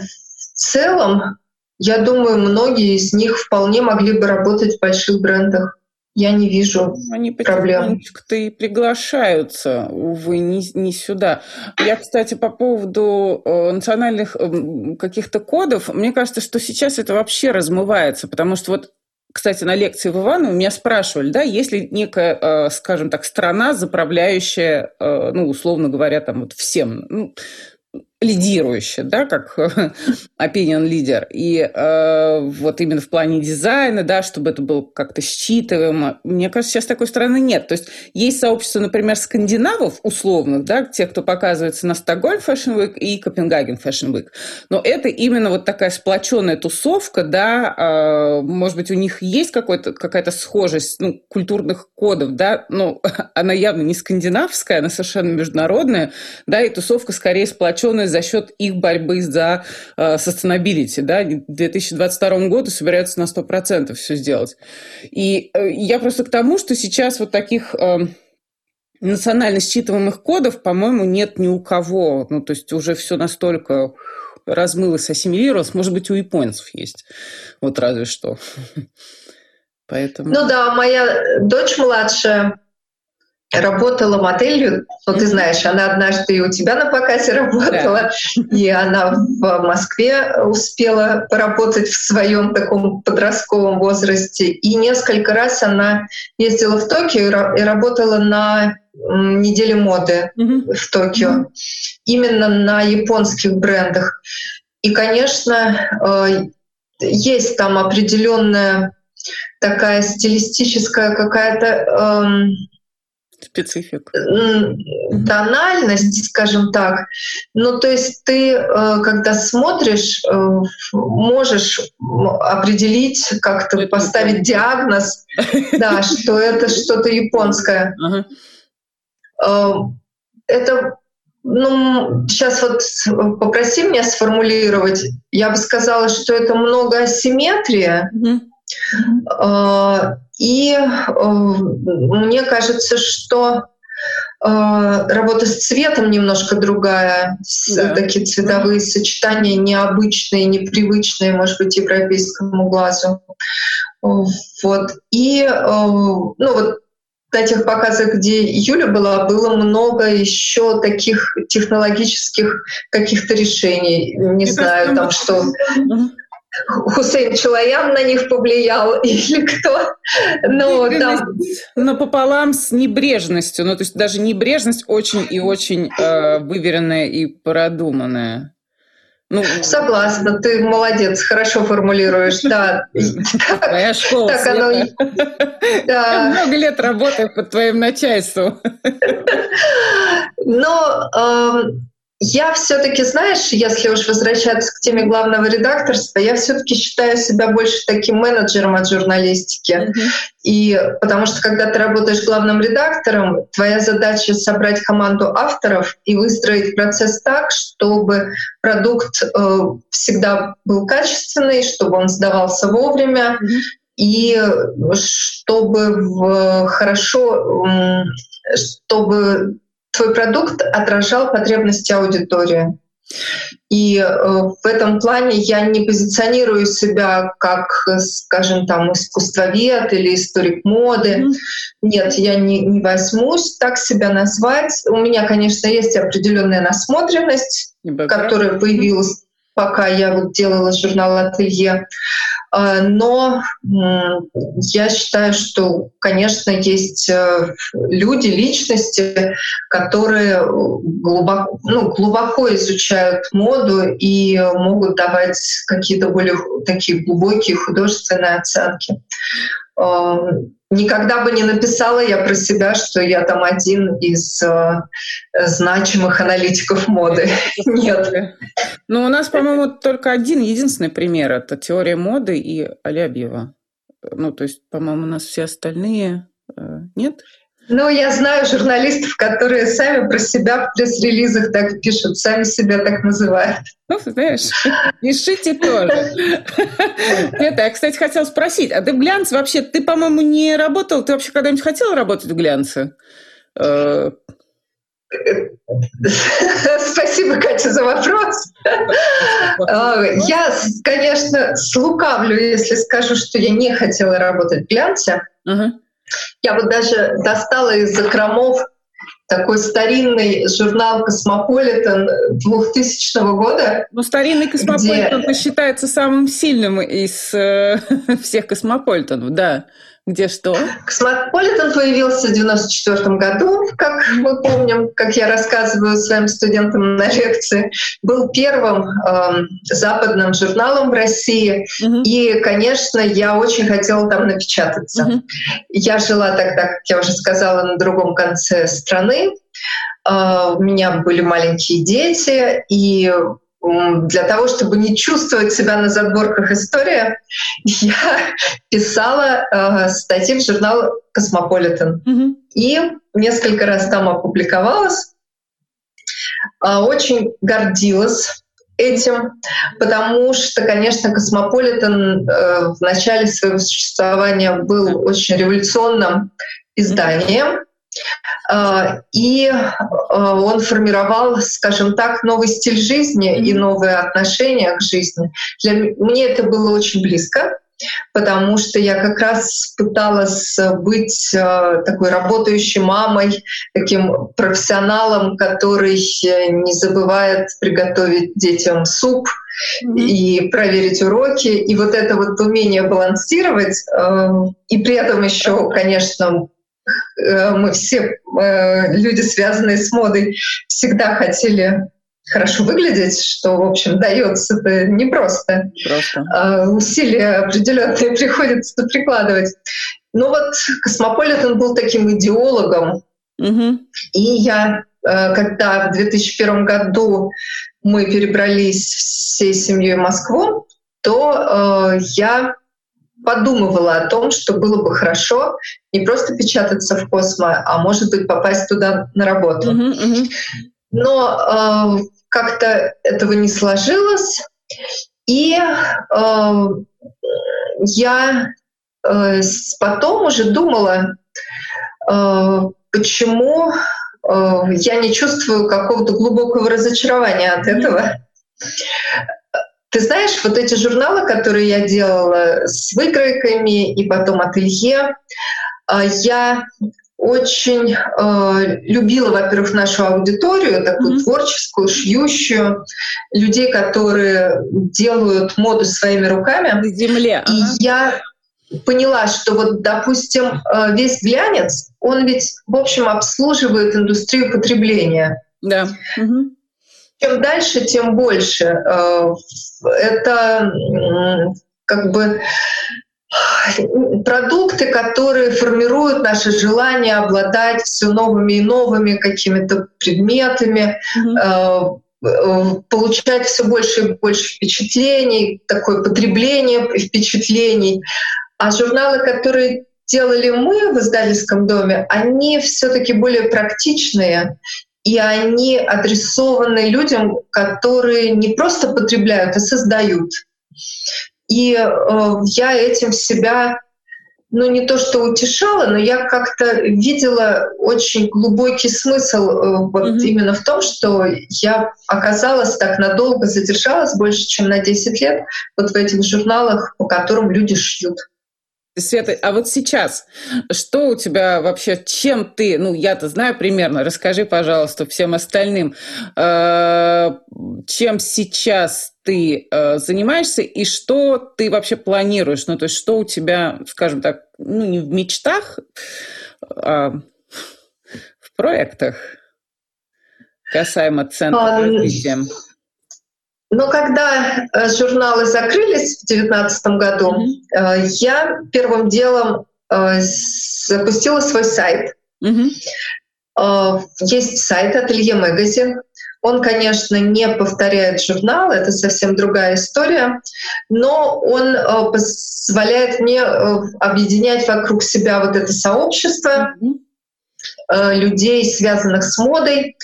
целом, я думаю, многие из них вполне могли бы работать в больших брендах. Я не вижу Они проблем. то и приглашаются, увы, не, не сюда. Я, кстати, по поводу э, национальных э, каких-то кодов, мне кажется, что сейчас это вообще размывается, потому что вот кстати, на лекции в Иваново меня спрашивали, да, есть ли некая, скажем так, страна, заправляющая, ну, условно говоря, там вот всем, ну, лидирующая, да, как opinion лидер. И э, вот именно в плане дизайна, да, чтобы это было как-то считываемо. Мне кажется, сейчас такой страны нет. То есть есть сообщество, например, скандинавов условных, да, те, кто показывается на Стокгольм Fashion Week и Копенгаген Fashion Week. Но это именно вот такая сплоченная тусовка, да, э, может быть, у них есть какая-то схожесть ну, культурных кодов, да, но она явно не скандинавская, она совершенно международная, да, и тусовка скорее сплоченная за счет их борьбы за э, sustainability. Да? К 2022 году собираются на 100% все сделать. И э, я просто к тому, что сейчас вот таких э, национально считываемых кодов, по-моему, нет ни у кого. Ну, то есть уже все настолько размылось, ассимилировалось. Может быть, у японцев есть. Вот разве что. Поэтому... Ну да, моя дочь младшая, работала моделью, ну ты знаешь, она однажды и у тебя на показе работала, да. и она в Москве успела поработать в своем таком подростковом возрасте, и несколько раз она ездила в Токио и работала на недели моды mm-hmm. в Токио, mm-hmm. именно на японских брендах. И, конечно, есть там определенная такая стилистическая какая-то эм, специфика. Тональность, скажем так. Ну, то есть ты, э, когда смотришь, э, можешь определить, как-то поставить диагноз, да, что это что-то японское. Э, это ну, сейчас вот попроси меня сформулировать. Я бы сказала, что это много асимметрия. Mm-hmm. И э, мне кажется, что э, работа с цветом немножко другая, да. такие цветовые сочетания необычные, непривычные, может быть, европейскому глазу. Вот. И э, ну вот на тех показах, где Юля была, было много еще таких технологических каких-то решений. Не Мне знаю, там что Хусейн Чулаян на них повлиял или кто. Но, там... но пополам с небрежностью. Ну, то есть даже небрежность очень и очень э, выверенная и продуманная. Ну, Согласна, ты молодец, хорошо формулируешь, да. Твоя школа так оно... да. Я много лет работаю под твоим начальством. Но эм, я все-таки, знаешь, если уж возвращаться к теме главного редакторства, я все-таки считаю себя больше таким менеджером от журналистики. Mm-hmm. И потому что когда ты работаешь главным редактором, твоя задача собрать команду авторов и выстроить процесс так, чтобы продукт э, всегда был качественный, чтобы он сдавался вовремя. Mm-hmm. И чтобы в, хорошо, чтобы твой продукт отражал потребности аудитории. И э, в этом плане я не позиционирую себя как, скажем, там, искусствовед или историк моды. Mm-hmm. Нет, я не, не возьмусь так себя назвать. У меня, конечно, есть определенная насмотренность, которая появилась, пока я вот делала журнал «Ателье». А, но я считаю, что, конечно, есть э, люди, личности, которые глубоко, ну, глубоко изучают моду и могут давать какие-то более такие глубокие художественные оценки. Никогда бы не написала я про себя, что я там один из э, значимых аналитиков моды. Нет. Ну, у нас, по-моему, только один единственный пример. Это теория моды и Алябьева. Ну, то есть, по-моему, у нас все остальные э, нет? Ну, я знаю журналистов, которые сами про себя в пресс-релизах так пишут, сами себя так называют. Ну, знаешь, пишите тоже. Это, я, кстати, хотела спросить, а ты в глянце вообще, ты, по-моему, не работал, ты вообще когда-нибудь хотела работать в глянце? Э, Спасибо, Катя, за вопрос. А, я, конечно, слукавлю, если скажу, что я не хотела работать в глянце. Я вот даже достала из закромов такой старинный журнал «Космополитен» 2000 года. Ну, старинный «Космополитен» где... считается самым сильным из э, всех «Космополитенов», да. Где что? Космополитен появился в 94 году, как мы помним, как я рассказываю своим студентам на лекции. Был первым э, западным журналом в России. Угу. И, конечно, я очень хотела там напечататься. Угу. Я жила тогда, как я уже сказала, на другом конце страны. Э, у меня были маленькие дети, и для того, чтобы не чувствовать себя на задворках истории, я писала э, статьи в журнал «Космополитен». Mm-hmm. И несколько раз там опубликовалась. Э, очень гордилась этим, потому что, конечно, «Космополитен» э, в начале своего существования был очень революционным изданием. А, и а, он формировал, скажем так, новый стиль жизни и новые отношения к жизни. Для мне это было очень близко, потому что я как раз пыталась быть а, такой работающей мамой, таким профессионалом, который не забывает приготовить детям суп и проверить уроки. И вот это вот умение балансировать, и при этом еще, конечно, э, мы все э, люди, связанные с модой, всегда хотели хорошо выглядеть, что, в общем, дается это непросто. Просто. А, усилия определенные приходится прикладывать. Но вот Космополитен был таким идеологом. Угу. И я, э, когда в 2001 году мы перебрались всей семьей в Москву, то э, я подумывала о том, что было бы хорошо не просто печататься в Космо, а может быть попасть туда на работу. Uh-huh, uh-huh. Но э, как-то этого не сложилось, и э, я э, потом уже думала, э, почему э, я не чувствую какого-то глубокого разочарования от этого. Ты знаешь, вот эти журналы, которые я делала с выкройками и потом ателье, а, я очень э, любила, во-первых, нашу аудиторию, такую mm-hmm. творческую, шьющую, людей, которые делают моду своими руками. На земле. И ага. я поняла, что вот, допустим, э, весь глянец, он ведь, в общем, обслуживает индустрию потребления. Да. Угу чем дальше, тем больше. Э, это как бы продукты, которые формируют наше желание обладать все новыми и новыми какими-то предметами, mm-hmm. получать все больше и больше впечатлений, такое потребление впечатлений. А журналы, которые делали мы в издательском доме, они все-таки более практичные и они адресованы людям, которые не просто потребляют, а создают. И э, я этим себя, ну не то что утешала, но я как-то видела очень глубокий смысл э, вот mm-hmm. именно в том, что я оказалась так надолго, задержалась больше, чем на 10 лет вот в этих журналах, по которым люди шьют. Света, а вот сейчас, что у тебя вообще, чем ты, ну, я-то знаю примерно, расскажи, пожалуйста, всем остальным, э, чем сейчас ты э, занимаешься и что ты вообще планируешь, ну, то есть что у тебя, скажем так, ну, не в мечтах, а в проектах касаемо центра развития? Но когда э, журналы закрылись в 2019 году, mm-hmm. я первым делом э, запустила свой сайт. Mm-hmm. Есть сайт Ателье Магазин. Он, конечно, не повторяет журнал, это совсем другая история, но он позволяет мне объединять вокруг себя вот это сообщество mm-hmm. людей, связанных с модой.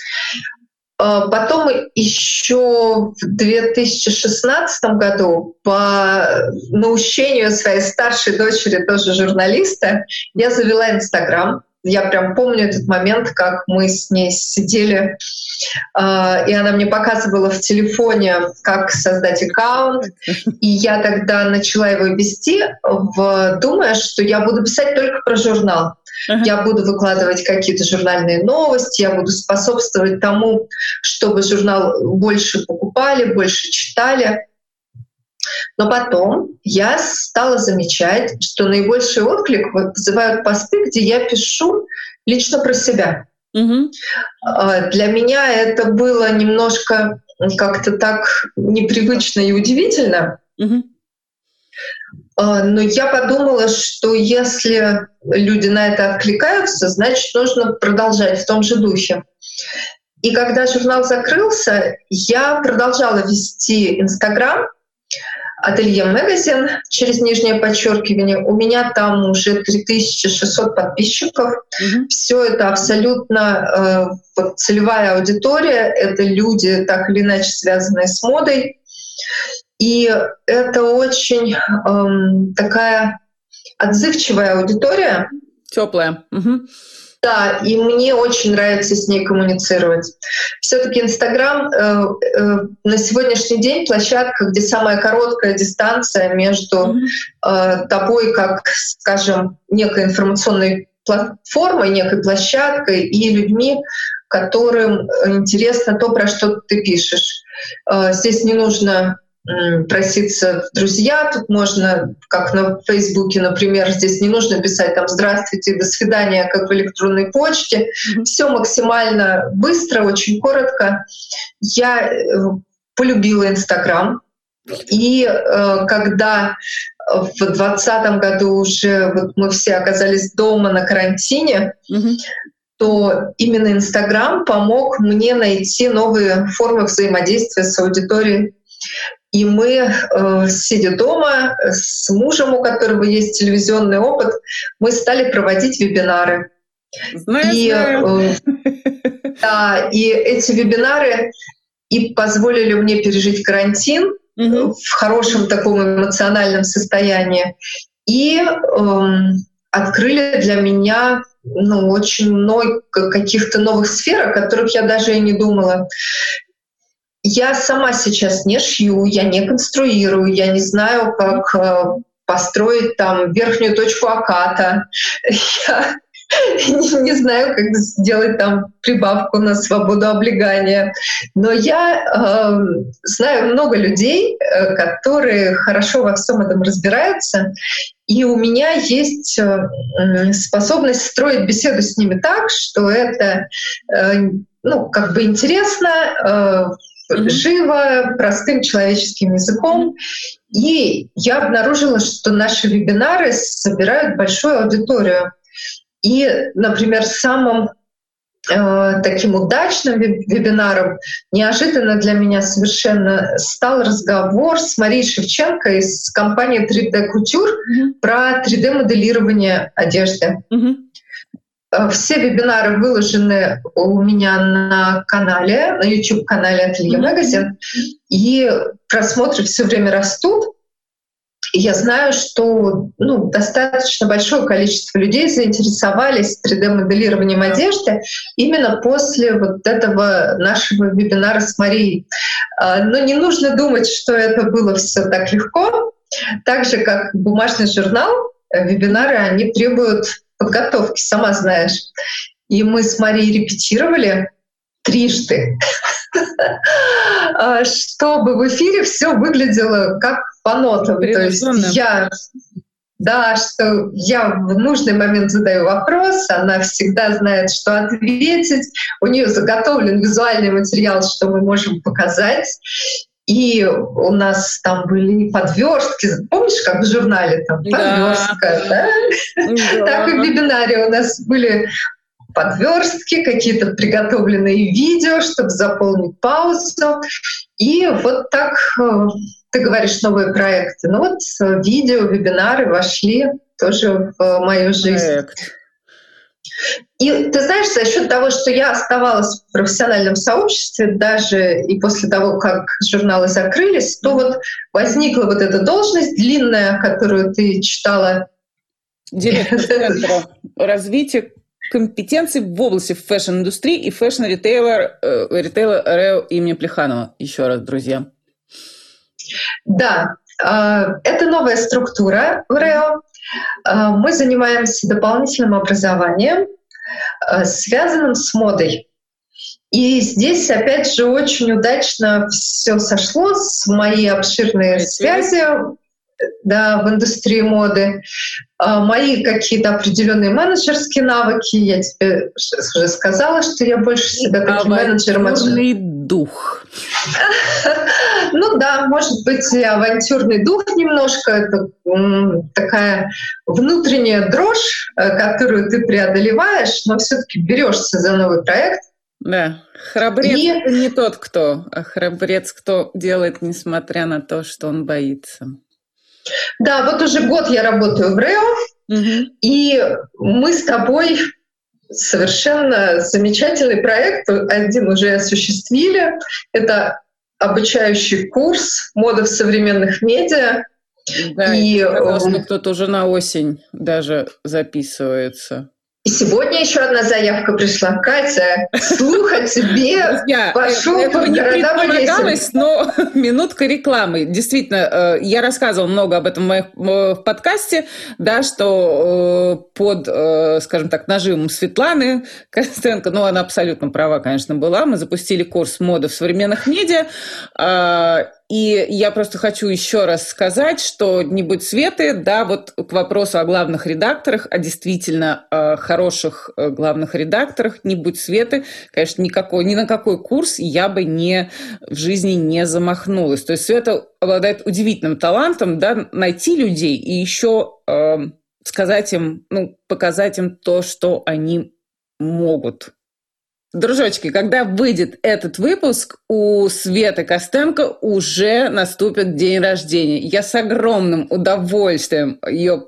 А, потом еще в 2016 году по наущению своей старшей дочери, тоже журналиста, я завела Инстаграм. Я прям помню этот момент, как мы с ней сидели, э, и она мне показывала в телефоне, как создать аккаунт. И я тогда начала его вести, в, думая, что я буду писать только про журнал. Uh-huh. Я буду выкладывать какие-то журнальные новости, я буду способствовать тому, чтобы журнал больше покупали, больше читали. Но потом я стала замечать, что наибольший отклик вызывают посты, где я пишу лично про себя. Угу. Для меня это было немножко как-то так непривычно и удивительно. Угу. Но я подумала, что если люди на это откликаются, значит, нужно продолжать в том же духе. И когда журнал закрылся, я продолжала вести Инстаграм, Ателье Магазин через нижнее подчеркивание. У меня там уже 3600 подписчиков. Mm-hmm. Все это абсолютно э, целевая аудитория. Это люди, так или иначе связанные с модой. И это очень э, такая отзывчивая аудитория. Теплая. Угу. Да, и мне очень нравится с ней коммуницировать. Все-таки Инстаграм э, э, на сегодняшний день площадка, где самая короткая дистанция между э, тобой, как, скажем, некой информационной платформой, некой площадкой и людьми, которым интересно то, про что ты пишешь. Э, здесь не нужно проситься в друзья. Тут можно, как на Фейсбуке, например, здесь не нужно писать там «Здравствуйте, до свидания», как в электронной почте. Все максимально быстро, очень коротко. Я э, полюбила Инстаграм. И э, когда в 2020 году уже вот мы все оказались дома на карантине, mm-hmm. то именно Инстаграм помог мне найти новые формы взаимодействия с аудиторией. И мы, э, сидя дома с мужем, у которого есть телевизионный опыт, мы стали проводить вебинары. Знаю, и, знаю. Э, да, и эти вебинары и позволили мне пережить карантин mm в хорошем таком эмоциональном состоянии, и эм, открыли для меня ну, очень много каких-то новых сфер, о которых я даже и не думала. Я сама сейчас не шью, я не конструирую, я не знаю, как э, построить там верхнюю точку аката. Я не, знаю, как сделать там прибавку на свободу облегания. Но я э, знаю много людей, э, которые хорошо во всем этом разбираются. И у меня есть э, способность строить беседу с ними так, что это э, ну, как бы интересно, э, mm-hmm. живо, простым человеческим языком. И я обнаружила, что наши вебинары собирают большую аудиторию. И, например, самым э, таким удачным вебинаром неожиданно для меня совершенно стал разговор с Марией Шевченко из компании 3D Couture mm-hmm. про 3D-моделирование одежды. Mm-hmm. Э, все вебинары выложены у меня на канале, на YouTube-канале Ателье Магазин, и просмотры все время растут. И я знаю, что ну, достаточно большое количество людей заинтересовались 3D-моделированием одежды именно после вот этого нашего вебинара с Марией. А, но не нужно думать, что это было все так легко. Так же, как бумажный журнал, э, вебинары, они требуют подготовки, сама знаешь. И мы с Марией репетировали трижды, а, чтобы в эфире все выглядело как по нотам. То есть я да, что я в нужный момент задаю вопрос, она всегда знает, что ответить, у нее заготовлен визуальный материал, что мы можем показать. И у нас там были подверстки. Помнишь, как в журнале там подверстка, да? да? Так и в вебинаре у нас были подверстки, какие-то приготовленные видео, чтобы заполнить паузу. И вот так э, ты говоришь новые проекты. Ну вот э, видео, вебинары вошли тоже в мою жизнь. Проект. И ты знаешь, за счет того, что я оставалась в профессиональном сообществе, даже и после того, как журналы закрылись, то вот возникла вот эта должность длинная, которую ты читала. Директор Центра развития компетенций в области фэшн-индустрии и фэшн-ритейла э, ритейла РЭУ имени Плеханова. Еще раз, друзья. Да, э, это новая структура в РЭУ. Э, мы занимаемся дополнительным образованием, э, связанным с модой. И здесь, опять же, очень удачно все сошло с моей обширной связью да, в индустрии моды. А мои какие-то определенные менеджерские навыки, я тебе уже сказала, что я больше себя таким менеджером. дух. Ну да, может быть, и авантюрный дух немножко. Это такая внутренняя дрожь, э, которую ты преодолеваешь, но все-таки берешься за новый проект. Да, храбрец и... не тот, кто, а храбрец, кто делает, несмотря на то, что он боится. Да, вот уже год я работаю в РЭО, угу. и мы с тобой совершенно замечательный проект, один уже осуществили. Это обучающий курс «Мода в современных медиа». Да, и сказал, кто-то уже на осень даже записывается. И сегодня еще одна заявка пришла. Катя, слуха тебе Друзья, пошел это по городам и но минутка рекламы. Действительно, э, я рассказывала много об этом в, в подкасте, да, что э, под, э, скажем так, нажимом Светланы Костенко, ну, она абсолютно права, конечно, была, мы запустили курс моды в современных медиа, и я просто хочу еще раз сказать, что не будь Светы, да, вот к вопросу о главных редакторах, о действительно э, хороших э, главных редакторах, не будь Светы, конечно, никакой, ни на какой курс я бы не, в жизни не замахнулась. То есть Света обладает удивительным талантом, да, найти людей и еще э, сказать им, ну, показать им то, что они могут. Дружочки, когда выйдет этот выпуск, у Светы Костенко уже наступит день рождения. Я с огромным удовольствием ее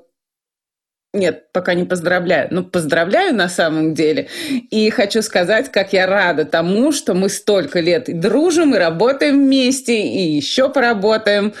нет, пока не поздравляю. Ну, поздравляю на самом деле. И хочу сказать, как я рада тому, что мы столько лет и дружим, и работаем вместе, и еще поработаем.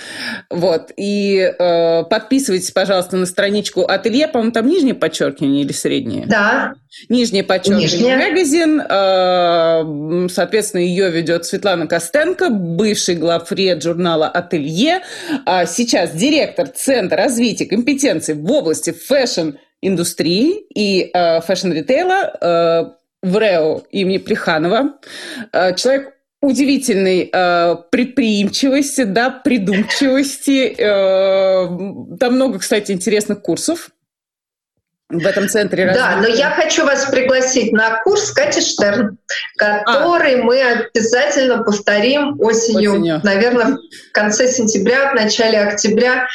Вот. И э, подписывайтесь, пожалуйста, на страничку ателье. По-моему, там нижнее подчеркивание или среднее? Да. Нижнее подчеркивание магазин. Э, соответственно, ее ведет Светлана Костенко, бывший главред журнала «Ателье». А сейчас директор Центра развития компетенций в области фэшн индустрии и э, фэшн-ритейла э, в РЭУ имени Плеханова. Э, человек удивительной э, предприимчивости, да, придумчивости. Э, там много, кстати, интересных курсов в этом центре развития. Да, но я хочу вас пригласить на курс Кати Штерн, который а. мы обязательно повторим осенью, осенью, наверное, в конце сентября, в начале октября.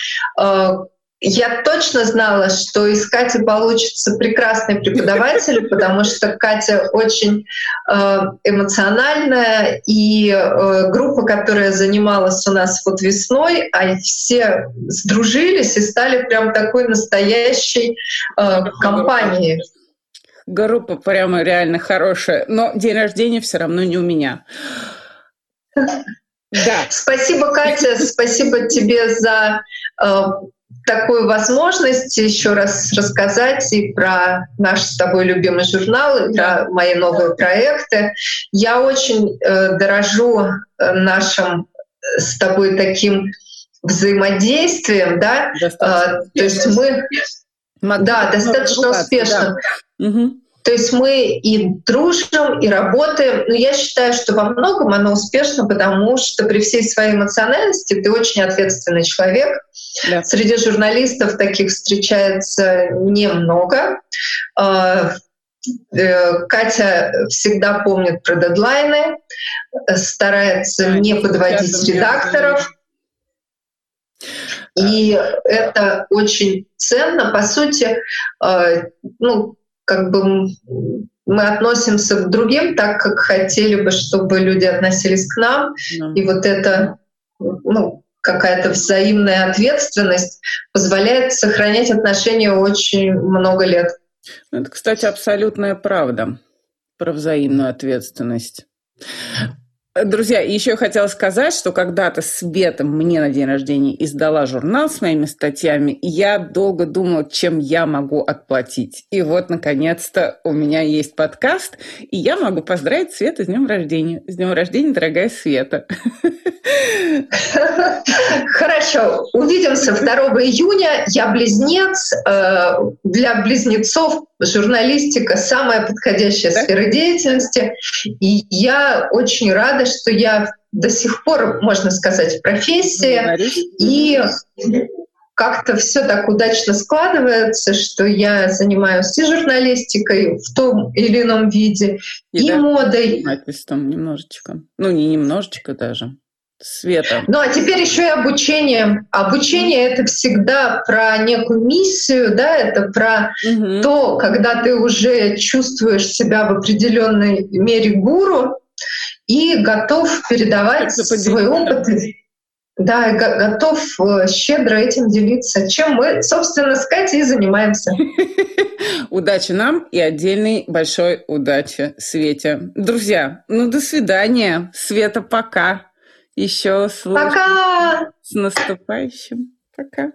Я точно знала, что из Кати получится прекрасный преподаватель, потому что Катя очень э, эмоциональная, и э, группа, которая занималась у нас вот весной, они все сдружились и стали прям такой настоящей э, компанией. Группа прямо реально хорошая, но день рождения все равно не у меня. Да. Спасибо, Катя, спасибо тебе за такую возможность еще раз рассказать и про наш с тобой любимый журнал, и про мои новые проекты. Я очень э, дорожу э, нашим э, с тобой таким взаимодействием, да, э, то есть мы, да, достаточно успешно. Да. Угу. То есть мы и дружим, и работаем. Но я считаю, что во многом оно успешно, потому что при всей своей эмоциональности ты очень ответственный человек. Да. Среди журналистов таких встречается немного. А, э, Катя всегда помнит про дедлайны, старается не подводить редакторов. И это очень ценно. По сути, а, ну, как бы мы относимся к другим так, как хотели бы, чтобы люди относились к нам. Mm. И вот это ну, какая-то взаимная ответственность позволяет сохранять отношения очень много лет. Это, кстати, абсолютная правда про взаимную ответственность. Друзья, еще я хотела сказать, что когда-то Света мне на день рождения издала журнал с моими статьями, и я долго думала, чем я могу отплатить. И вот, наконец-то, у меня есть подкаст, и я могу поздравить Свету с днем рождения. С днем рождения, дорогая Света. Хорошо, увидимся 2 июня. Я близнец. Э, для близнецов журналистика самая подходящая сфера деятельности. И я очень рада, что я до сих пор, можно сказать, в профессии. И как-то все так удачно складывается, что я занимаюсь и журналистикой в том или ином виде, и, и да, модой. Там немножечко. Ну, не немножечко даже. Света. Ну, а теперь еще и обучение. Обучение это всегда про некую миссию, да, это про угу. то, когда ты уже чувствуешь себя в определенной мере гуру, и готов передавать свой опыт. Да, готов э, щедро этим делиться, чем мы, собственно, с Катей и занимаемся. Удачи нам и отдельной большой удачи Свете. Друзья, ну до свидания. Света, пока. Еще Пока. С наступающим. Пока.